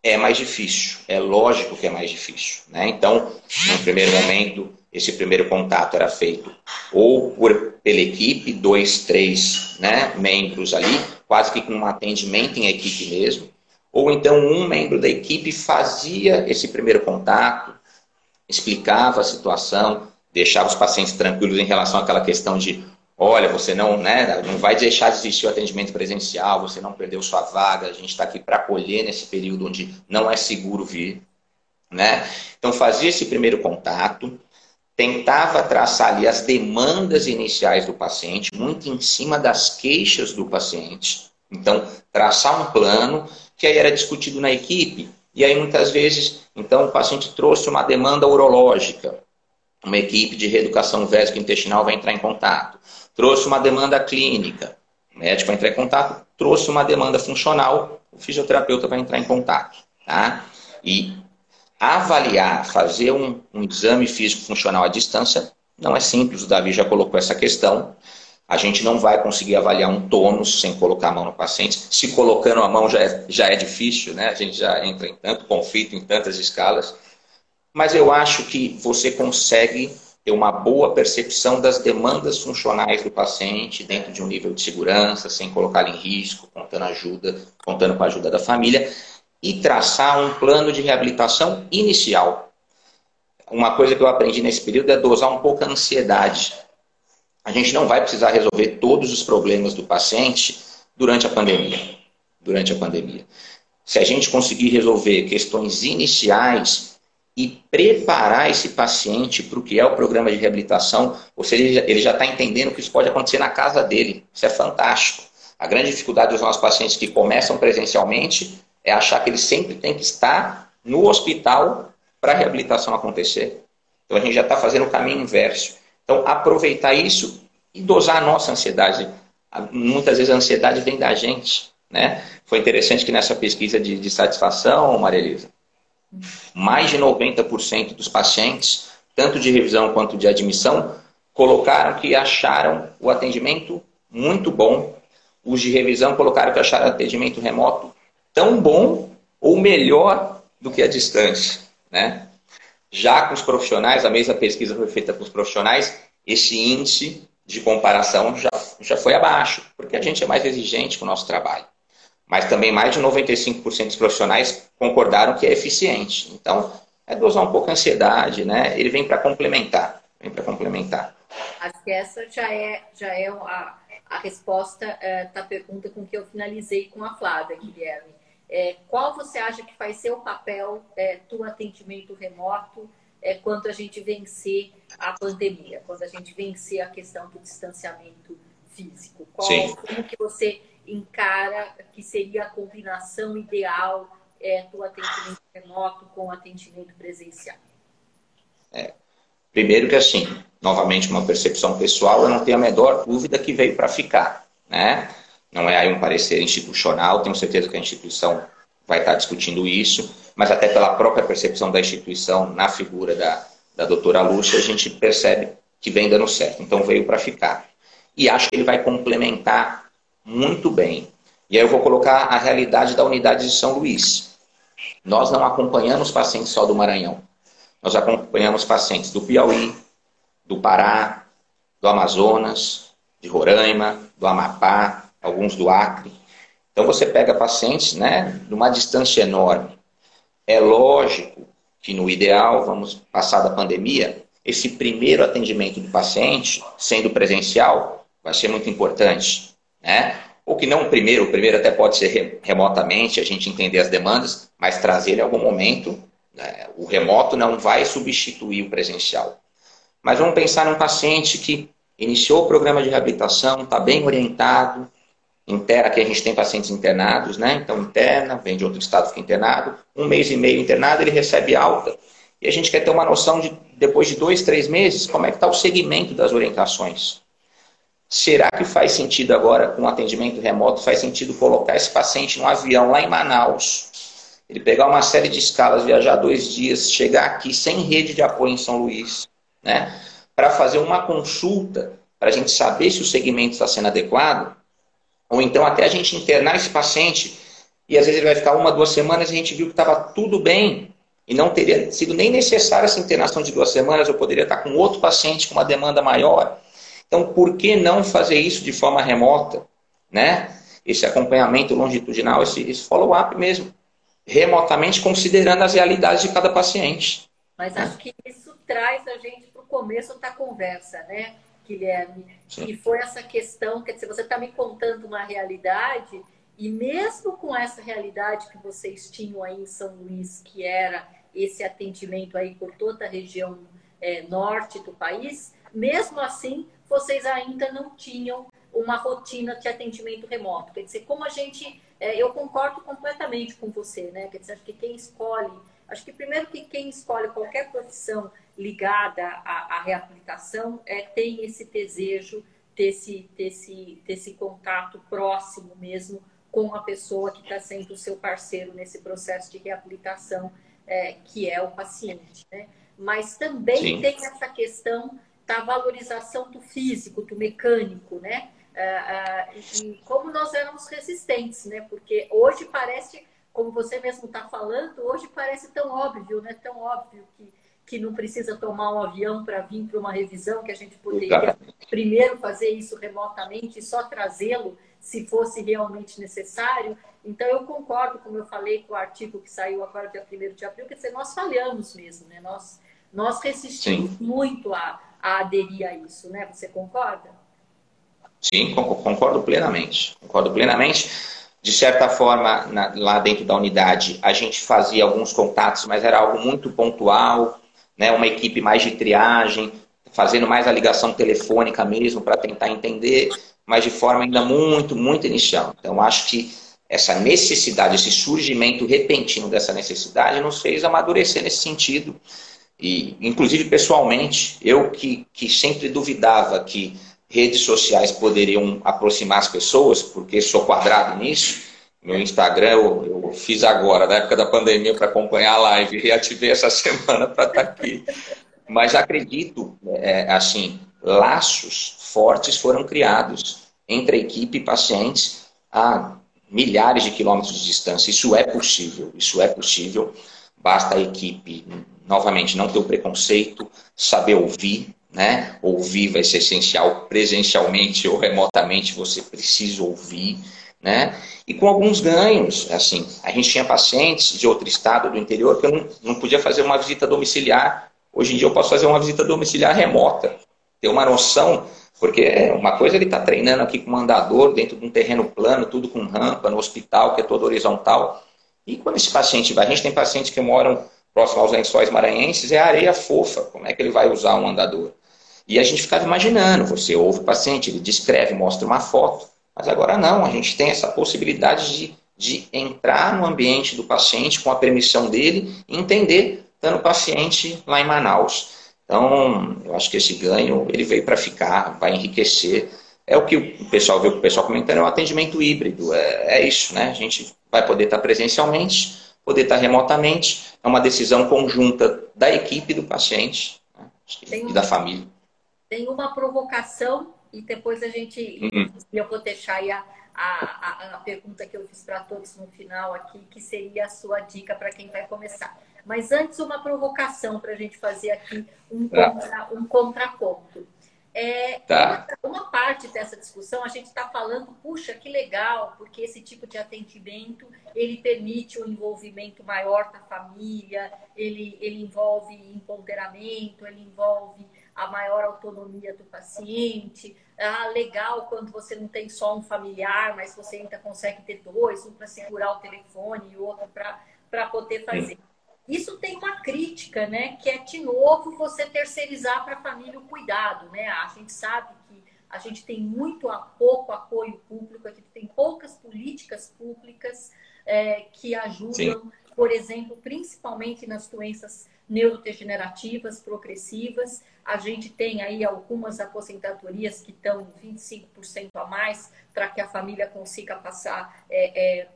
é mais difícil. É lógico que é mais difícil, né? Então, no primeiro momento, esse primeiro contato era feito ou por, pela equipe, dois, três né, membros ali, quase que com um atendimento em equipe mesmo, ou então um membro da equipe fazia esse primeiro contato, explicava a situação, deixava os pacientes tranquilos em relação àquela questão de, olha, você não, né, não vai deixar de existir o atendimento presencial, você não perdeu sua vaga, a gente está aqui para acolher nesse período onde não é seguro vir, né? Então fazia esse primeiro contato, tentava traçar ali as demandas iniciais do paciente, muito em cima das queixas do paciente. Então, traçar um plano que aí era discutido na equipe. E aí, muitas vezes, então, o paciente trouxe uma demanda urológica. Uma equipe de reeducação vésico-intestinal vai entrar em contato. Trouxe uma demanda clínica. O médico vai entrar em contato. Trouxe uma demanda funcional. O fisioterapeuta vai entrar em contato. Tá? E avaliar, fazer um, um exame físico funcional à distância não é simples, o Davi já colocou essa questão. A gente não vai conseguir avaliar um tônus sem colocar a mão no paciente. Se colocando a mão já é, já é difícil, né? A gente já entra em tanto conflito, em tantas escalas. Mas eu acho que você consegue ter uma boa percepção das demandas funcionais do paciente dentro de um nível de segurança, sem colocá-lo em risco, contando ajuda, contando com a ajuda da família e traçar um plano de reabilitação inicial. Uma coisa que eu aprendi nesse período é dosar um pouco a ansiedade. A gente não vai precisar resolver todos os problemas do paciente durante a pandemia. Durante a pandemia. Se a gente conseguir resolver questões iniciais e preparar esse paciente para o que é o programa de reabilitação, ou seja, ele já está entendendo que isso pode acontecer na casa dele. Isso é fantástico. A grande dificuldade dos nossos pacientes que começam presencialmente é achar que ele sempre tem que estar no hospital para a reabilitação acontecer. Então a gente já está fazendo o caminho inverso. Então aproveitar isso e dosar a nossa ansiedade. Muitas vezes a ansiedade vem da gente. Né? Foi interessante que nessa pesquisa de, de satisfação, Maria Elisa, mais de 90% dos pacientes, tanto de revisão quanto de admissão, colocaram que acharam o atendimento muito bom. Os de revisão colocaram que acharam o atendimento remoto tão bom ou melhor do que a distância, né? Já com os profissionais, a mesma pesquisa foi feita com os profissionais, esse índice de comparação já, já foi abaixo, porque a gente é mais exigente com o nosso trabalho. Mas também mais de 95% dos profissionais concordaram que é eficiente. Então, é dosar um pouco a ansiedade, né? Ele vem para complementar, vem para complementar. Acho que essa já é, já é a, a resposta é, da pergunta com que eu finalizei com a Flávia, Guilherme. É, qual você acha que vai ser o papel é, do atendimento remoto é, quando a gente vencer a pandemia, quando a gente vencer a questão do distanciamento físico? Qual, Sim. Como que você encara que seria a combinação ideal é, do atendimento remoto com o atendimento presencial? É. Primeiro que assim, novamente uma percepção pessoal, eu não tenho a menor dúvida que veio para ficar, né? Não é aí um parecer institucional, tenho certeza que a instituição vai estar discutindo isso, mas até pela própria percepção da instituição na figura da, da doutora Lúcia, a gente percebe que vem dando certo. Então veio para ficar. E acho que ele vai complementar muito bem. E aí eu vou colocar a realidade da unidade de São Luís. Nós não acompanhamos pacientes só do Maranhão. Nós acompanhamos pacientes do Piauí, do Pará, do Amazonas, de Roraima, do Amapá, alguns do Acre. Então você pega pacientes né, numa distância enorme. É lógico que no ideal, vamos passar da pandemia, esse primeiro atendimento do paciente, sendo presencial, vai ser muito importante. Né? Ou que não o primeiro, o primeiro até pode ser remotamente, a gente entender as demandas, mas trazer ele em algum momento. Né? O remoto não vai substituir o presencial. Mas vamos pensar num paciente que iniciou o programa de reabilitação, está bem orientado, interna, aqui a gente tem pacientes internados, né? Então interna, vem de outro estado, fica internado, um mês e meio internado, ele recebe alta. E a gente quer ter uma noção de, depois de dois, três meses, como é que está o segmento das orientações. Será que faz sentido agora, com atendimento remoto, faz sentido colocar esse paciente num avião lá em Manaus, ele pegar uma série de escalas, viajar dois dias, chegar aqui sem rede de apoio em São Luís, né? Para fazer uma consulta, para a gente saber se o segmento está sendo adequado, ou então até a gente internar esse paciente e às vezes ele vai ficar uma, duas semanas e a gente viu que estava tudo bem e não teria sido nem necessária essa internação de duas semanas, eu poderia estar com outro paciente com uma demanda maior. Então, por que não fazer isso de forma remota? Né? Esse acompanhamento longitudinal, esse, esse follow-up mesmo, remotamente considerando as realidades de cada paciente. Mas acho que isso traz a gente para o começo da conversa, né? Guilherme, que foi essa questão, quer dizer, você está me contando uma realidade, e mesmo com essa realidade que vocês tinham aí em São Luís, que era esse atendimento aí por toda a região é, norte do país, mesmo assim, vocês ainda não tinham uma rotina de atendimento remoto. Quer dizer, como a gente. É, eu concordo completamente com você, né? Quer dizer, acho que quem escolhe. Acho que primeiro que quem escolhe qualquer profissão ligada à, à reabilitação é, tem esse desejo, desse, desse, desse contato próximo mesmo com a pessoa que está sendo o seu parceiro nesse processo de reabilitação, é, que é o paciente. Né? Mas também Sim. tem essa questão da valorização do físico, do mecânico, né? Ah, ah, e como nós éramos resistentes, né? Porque hoje parece, como você mesmo está falando, hoje parece tão óbvio, né? Tão óbvio que, que não precisa tomar um avião para vir para uma revisão, que a gente poderia primeiro fazer isso remotamente e só trazê-lo se fosse realmente necessário. Então, eu concordo, como eu falei com o artigo que saiu agora, dia 1 de abril, quer dizer, nós falhamos mesmo, né? Nós, nós resistimos Sim. muito a, a aderir a isso, né? Você concorda? Sim, concordo plenamente. Concordo plenamente. De certa forma, na, lá dentro da unidade, a gente fazia alguns contatos, mas era algo muito pontual, né? uma equipe mais de triagem, fazendo mais a ligação telefônica mesmo para tentar entender, mas de forma ainda muito, muito inicial. Então, acho que essa necessidade, esse surgimento repentino dessa necessidade nos fez amadurecer nesse sentido. E, inclusive, pessoalmente, eu que, que sempre duvidava que redes sociais poderiam aproximar as pessoas, porque sou quadrado nisso. Meu Instagram eu, eu fiz agora, na época da pandemia, para acompanhar a live. Reativei essa semana para estar tá aqui. Mas acredito, é, assim, laços fortes foram criados entre a equipe e pacientes a milhares de quilômetros de distância. Isso é possível, isso é possível. Basta a equipe, novamente, não ter o preconceito, saber ouvir, né? Ouvir vai ser essencial presencialmente ou remotamente, você precisa ouvir, né? E com alguns ganhos, assim, a gente tinha pacientes de outro estado do interior que eu não, não podia fazer uma visita domiciliar. Hoje em dia eu posso fazer uma visita domiciliar remota, ter uma noção, porque uma coisa ele está treinando aqui com um andador dentro de um terreno plano, tudo com rampa, no hospital, que é todo horizontal. E quando esse paciente vai, a gente tem pacientes que moram próximo aos lençóis maranhenses, é areia fofa. Como é que ele vai usar um andador? E a gente ficava imaginando, você ouve o paciente, ele descreve, mostra uma foto. Mas agora não, a gente tem essa possibilidade de, de entrar no ambiente do paciente com a permissão dele e entender, estando o paciente lá em Manaus. Então, eu acho que esse ganho ele veio para ficar, vai enriquecer. É o que o pessoal viu o pessoal comentando, é o atendimento híbrido. É, é isso, né? A gente vai poder estar presencialmente, poder estar remotamente. É uma decisão conjunta da equipe do paciente né? e da família tem uma provocação e depois a gente. Uhum. Eu vou deixar aí a, a, a, pergunta que eu fiz para todos no final aqui, que seria a sua dica para quem vai começar. Mas antes, uma provocação para a gente fazer aqui um, tá. contra, um contraponto. É, tá. uma, uma, parte dessa discussão a gente está falando, puxa, que legal, porque esse tipo de atendimento ele permite um envolvimento maior da família, ele, ele envolve empoderamento, ele envolve a maior autonomia do paciente. Ah, legal quando você não tem só um familiar, mas você ainda consegue ter dois, um para segurar o telefone e outro para poder fazer. Isso tem uma crítica, né? Que é, de novo, você terceirizar para a família o cuidado, né? A gente sabe que a gente tem muito a pouco apoio público, a gente tem poucas políticas públicas é, que ajudam, Sim. por exemplo, principalmente nas doenças neurodegenerativas progressivas. A gente tem aí algumas aposentadorias que estão 25% a mais para que a família consiga passar, é, é,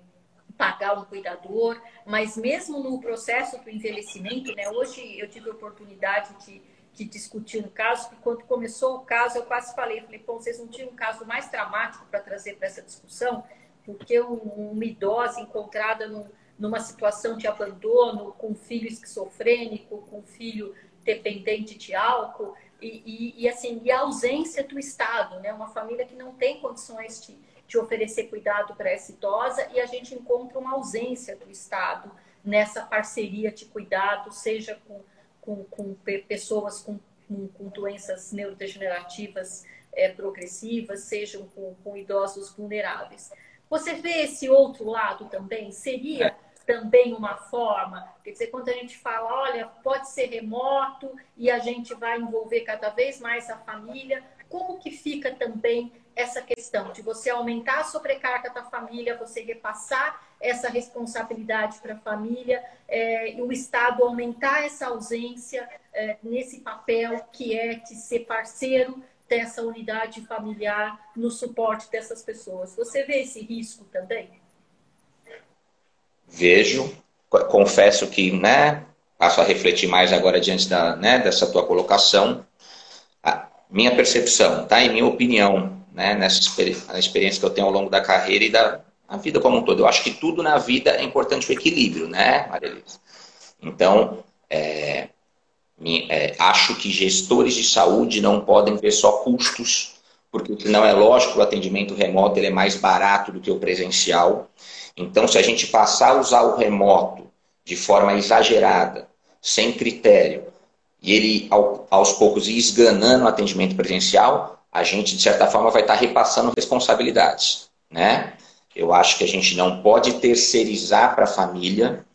pagar um cuidador. Mas mesmo no processo do envelhecimento, né, hoje eu tive a oportunidade de, de discutir um caso, que quando começou o caso eu quase falei, falei, pô, vocês não tinham um caso mais dramático para trazer para essa discussão? Porque uma idosa encontrada no numa situação de abandono, com filho esquizofrênico, com filho dependente de álcool, e, e, e, assim, e a ausência do Estado, né? Uma família que não tem condições de, de oferecer cuidado para essa idosa e a gente encontra uma ausência do Estado nessa parceria de cuidado, seja com, com, com pessoas com, com, com, doenças neurodegenerativas é, progressivas, sejam com, com idosos vulneráveis. Você vê esse outro lado também? Seria também uma forma? Quer dizer, quando a gente fala, olha, pode ser remoto e a gente vai envolver cada vez mais a família, como que fica também essa questão de você aumentar a sobrecarga da família, você repassar essa responsabilidade para a família é, e o Estado aumentar essa ausência é, nesse papel que é de ser parceiro dessa unidade familiar no suporte dessas pessoas. Você vê esse risco também? Vejo. Confesso que, né, passo a refletir mais agora diante da, né, dessa tua colocação. A minha percepção, tá? E minha opinião, né, nessa experiência que eu tenho ao longo da carreira e da vida como um todo. Eu acho que tudo na vida é importante o equilíbrio, né, Maria Então, é, é, acho que gestores de saúde não podem ver só custos, porque não é lógico que o atendimento remoto ele é mais barato do que o presencial. Então, se a gente passar a usar o remoto de forma exagerada, sem critério, e ele aos poucos ir esganando o atendimento presencial, a gente, de certa forma, vai estar repassando responsabilidades. Né? Eu acho que a gente não pode terceirizar para a família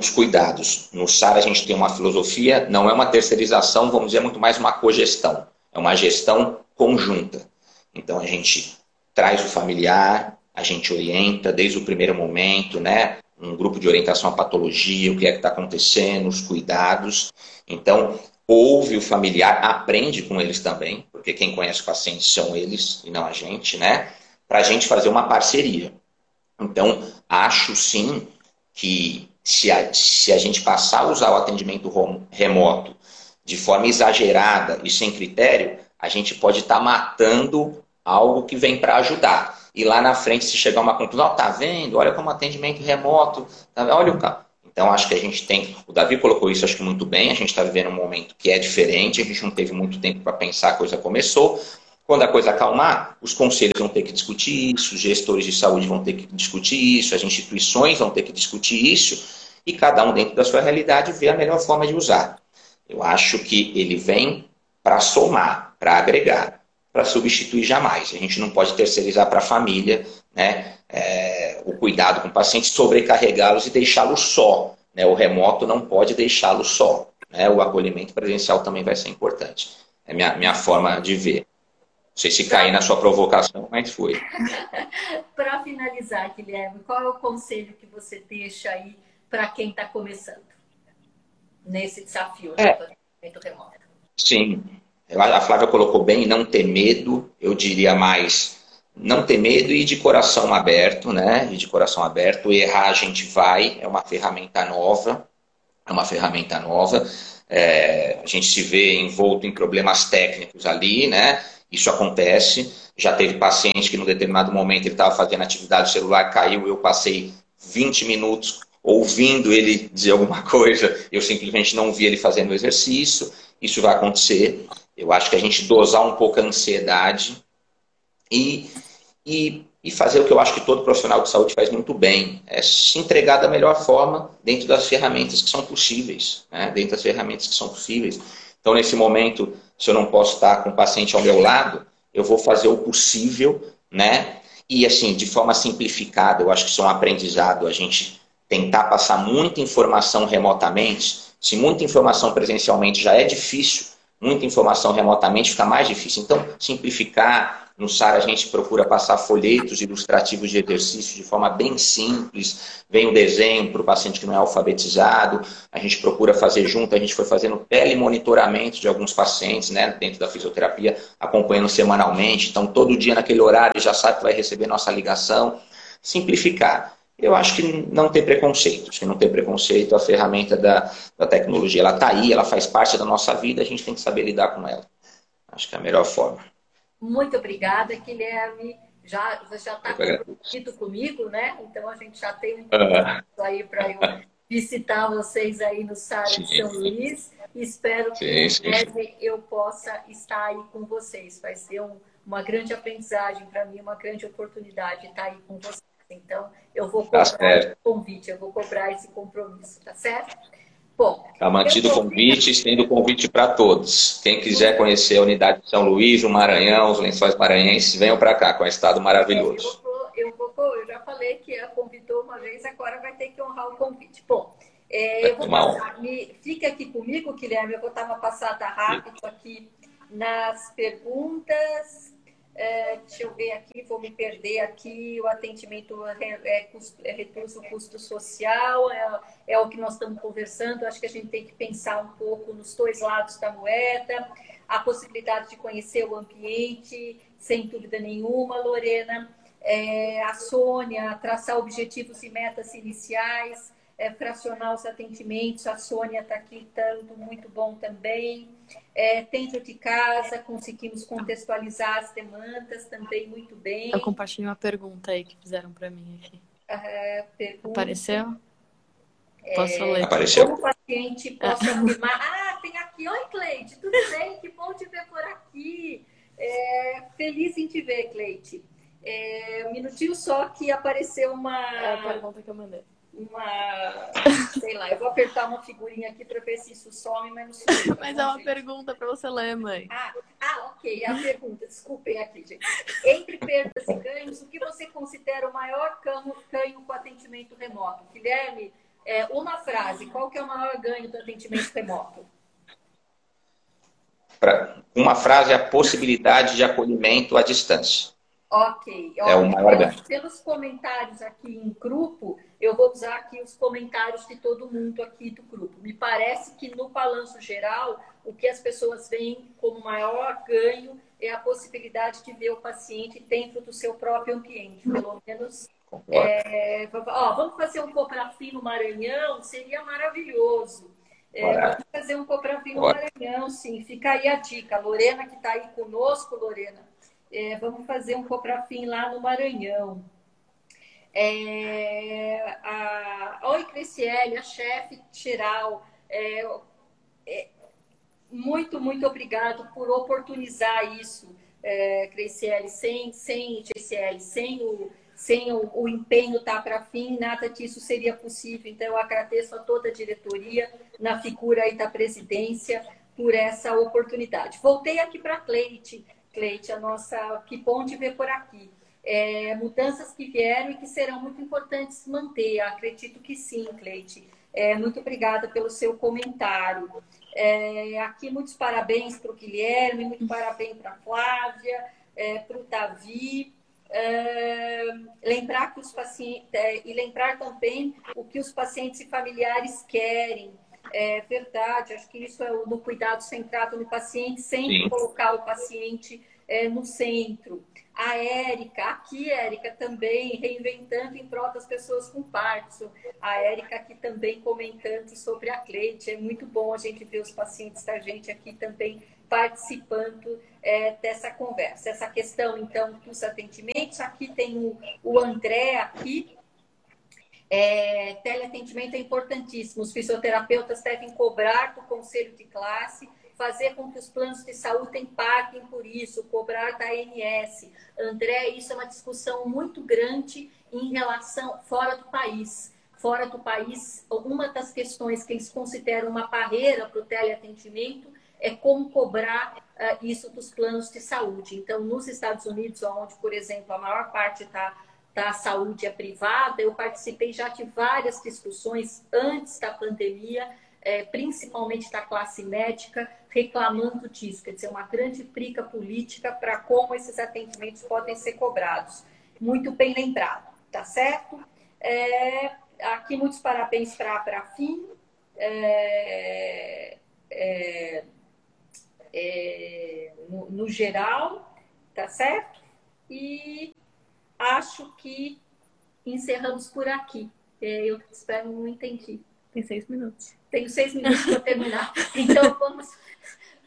os cuidados. No SAR a gente tem uma filosofia, não é uma terceirização, vamos dizer, muito mais uma cogestão. É uma gestão conjunta. Então a gente traz o familiar, a gente orienta desde o primeiro momento, né? Um grupo de orientação à patologia, o que é que está acontecendo, os cuidados. Então, ouve o familiar, aprende com eles também, porque quem conhece o paciente são eles e não a gente, né? Para a gente fazer uma parceria. Então, acho sim que se a, se a gente passar a usar o atendimento remoto de forma exagerada e sem critério, a gente pode estar tá matando algo que vem para ajudar. E lá na frente, se chegar uma conclusão, oh, tá vendo? Olha como atendimento remoto, tá olha o carro. Então, acho que a gente tem. O Davi colocou isso, acho que muito bem. A gente está vivendo um momento que é diferente, a gente não teve muito tempo para pensar, a coisa começou. Quando a coisa acalmar, os conselhos vão ter que discutir isso, os gestores de saúde vão ter que discutir isso, as instituições vão ter que discutir isso e cada um dentro da sua realidade vê a melhor forma de usar. Eu acho que ele vem para somar, para agregar, para substituir jamais. A gente não pode terceirizar para a família né, é, o cuidado com o paciente, sobrecarregá-los e deixá-los só. Né? O remoto não pode deixá-lo só. Né? O acolhimento presencial também vai ser importante. É minha, minha forma de ver. Não sei se caí na sua provocação, mas foi. para finalizar, Guilherme, qual é o conselho que você deixa aí para quem está começando nesse desafio é. do atendimento remoto? Sim, a Flávia colocou bem, não ter medo, eu diria mais, não ter medo e de coração aberto, né? E de coração aberto, errar a gente vai, é uma ferramenta nova, é uma ferramenta nova. É, a gente se vê envolto em problemas técnicos ali, né? Isso acontece. Já teve paciente que, num determinado momento, ele estava fazendo atividade, o celular caiu, eu passei 20 minutos ouvindo ele dizer alguma coisa, eu simplesmente não vi ele fazendo o exercício. Isso vai acontecer. Eu acho que a gente dosar um pouco a ansiedade e, e, e fazer o que eu acho que todo profissional de saúde faz muito bem, é se entregar da melhor forma dentro das ferramentas que são possíveis, né? dentro das ferramentas que são possíveis. Então, nesse momento, se eu não posso estar com o paciente ao meu lado, eu vou fazer o possível, né? E assim, de forma simplificada, eu acho que isso é um aprendizado. A gente tentar passar muita informação remotamente, se muita informação presencialmente já é difícil, muita informação remotamente fica mais difícil. Então, simplificar. No SAR a gente procura passar folhetos ilustrativos de exercício de forma bem simples. Vem o desenho para o paciente que não é alfabetizado. A gente procura fazer junto. A gente foi fazendo telemonitoramento de alguns pacientes né, dentro da fisioterapia, acompanhando semanalmente. Então, todo dia naquele horário já sabe que vai receber nossa ligação. Simplificar eu acho que não ter preconceito. Acho que não ter preconceito, a ferramenta da, da tecnologia, ela está aí, ela faz parte da nossa vida, a gente tem que saber lidar com ela. Acho que é a melhor forma. Muito obrigada, Guilherme. Já, você já está comprometido comigo, né? Então a gente já tem um uh. aí para eu visitar vocês aí no Sara de São Luís. Espero que sim, sim. eu possa estar aí com vocês. Vai ser um, uma grande aprendizagem para mim, uma grande oportunidade estar aí com vocês. Então, eu vou tá cobrar tá esse convite, eu vou cobrar esse compromisso, tá certo? Bom. Está mantido o convite, estendo o convite para todos. Quem quiser conhecer a unidade de São Luís, o Maranhão, os lençóis maranhenses, venham para cá, com um estado maravilhoso. Eu, vou, eu, vou, eu já falei que a convidou uma vez, agora vai ter que honrar o convite. Bom, é, eu vou passar, me, fica aqui comigo, Guilherme, eu vou dar uma passada rápida aqui nas perguntas. É, deixa eu ver aqui, vou me perder aqui. O atendimento é, é, é reduz o custo social, é, é o que nós estamos conversando. Acho que a gente tem que pensar um pouco nos dois lados da moeda, a possibilidade de conhecer o ambiente, sem dúvida nenhuma, Lorena. É, a Sônia, traçar objetivos e metas iniciais, é, fracionar os atendimentos, a Sônia está aqui tanto, muito bom também. É, dentro de casa, conseguimos contextualizar as demandas também muito bem. Eu compartilhei uma pergunta aí que fizeram para mim aqui. É, Apareceu? Posso ler? Apareceu. Como o paciente possa afirmar. Ah, tem aqui. Oi, Cleide, tudo bem? Que bom te ver por aqui. É, feliz em te ver, Cleide. É, um minutinho só que apareceu uma. É a pergunta que eu mandei uma. Sei lá, eu vou apertar uma figurinha aqui para ver se isso some, mas não some. Mas é uma gente. pergunta para você ler, mãe. Ah, ah, ok. É a pergunta, desculpem aqui, gente. Entre perdas e ganhos, o que você considera o maior ganho, ganho com atendimento remoto? Guilherme, é, uma frase, qual que é o maior ganho do atendimento remoto? Pra, uma frase é a possibilidade de acolhimento à distância. Ok. É o maior ganho. Pelos comentários aqui em grupo, eu vou usar aqui os comentários de todo mundo aqui do grupo. Me parece que no balanço geral, o que as pessoas veem como maior ganho é a possibilidade de ver o paciente dentro do seu próprio ambiente, pelo menos. É, ó, vamos fazer um Coprafim no Maranhão, seria maravilhoso. É, vamos fazer um Coprafim no Maranhão, sim. Fica aí a dica. Lorena, que está aí conosco, Lorena, é, vamos fazer um Coprafim lá no Maranhão. É, a, Oi, Criciele, a chefe geral, é, é, muito, muito obrigado por oportunizar isso, é, Criciele, sem, sem GCL, sem o, sem o, o empenho estar tá para fim, nada disso seria possível. Então, eu agradeço a toda a diretoria, na figura aí da presidência, por essa oportunidade. Voltei aqui para Cleite. Cleite, a nossa, que bom te ver por aqui. É, mudanças que vieram e que serão muito importantes manter. Acredito que sim, Cleite. É, muito obrigada pelo seu comentário. É, aqui, muitos parabéns para o Guilherme, muito parabéns para a Flávia, é, para o Davi. É, lembrar que os pacientes é, e lembrar também o que os pacientes e familiares querem. É verdade, acho que isso é no cuidado centrado no paciente, sempre Sim. colocar o paciente é, no centro. A Érica, aqui, Érica, também reinventando em prol das pessoas com Parkinson. A Érica aqui também comentando sobre a Cleide. É muito bom a gente ver os pacientes da gente aqui também participando é, dessa conversa. Essa questão, então, dos atendimentos. Aqui tem o, o André aqui, é, teleatendimento é importantíssimo. Os fisioterapeutas devem cobrar do conselho de classe, fazer com que os planos de saúde paguem por isso, cobrar da ANS. André, isso é uma discussão muito grande em relação fora do país. Fora do país, uma das questões que eles consideram uma barreira para o teleatendimento é como cobrar uh, isso dos planos de saúde. Então, nos Estados Unidos, onde, por exemplo, a maior parte está da saúde é privada, eu participei já de várias discussões antes da pandemia, é, principalmente da classe médica, reclamando disso, quer dizer, uma grande briga política para como esses atendimentos podem ser cobrados. Muito bem lembrado, tá certo? É, aqui muitos parabéns para a FIM, é, é, é, no, no geral, tá certo? E acho que encerramos por aqui. É, eu espero, não entendi. Tem seis minutos. Tenho seis minutos para terminar. Então vamos,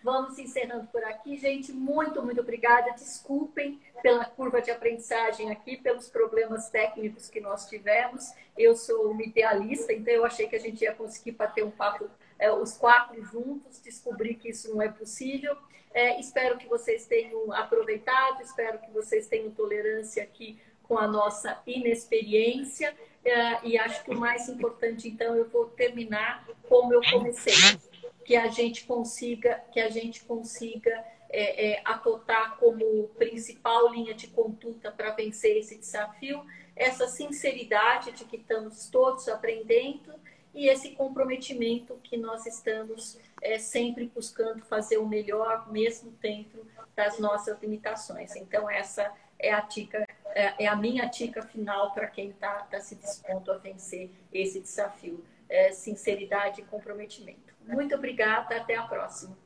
vamos encerrando por aqui. Gente, muito, muito obrigada. Desculpem pela curva de aprendizagem aqui, pelos problemas técnicos que nós tivemos. Eu sou uma idealista, então eu achei que a gente ia conseguir bater um papo é, os quatro juntos, descobri que isso não é possível. É, espero que vocês tenham aproveitado, espero que vocês tenham tolerância aqui com a nossa inexperiência. E acho que o mais importante, então, eu vou terminar como eu comecei, que a gente consiga, que a gente consiga é, é, como principal linha de conduta para vencer esse desafio essa sinceridade de que estamos todos aprendendo e esse comprometimento que nós estamos é, sempre buscando fazer o melhor, mesmo dentro das nossas limitações. Então, essa é a dica, é, é a minha dica final para quem está tá se dispondo a vencer esse desafio. É, sinceridade e comprometimento. Muito obrigada, até a próxima.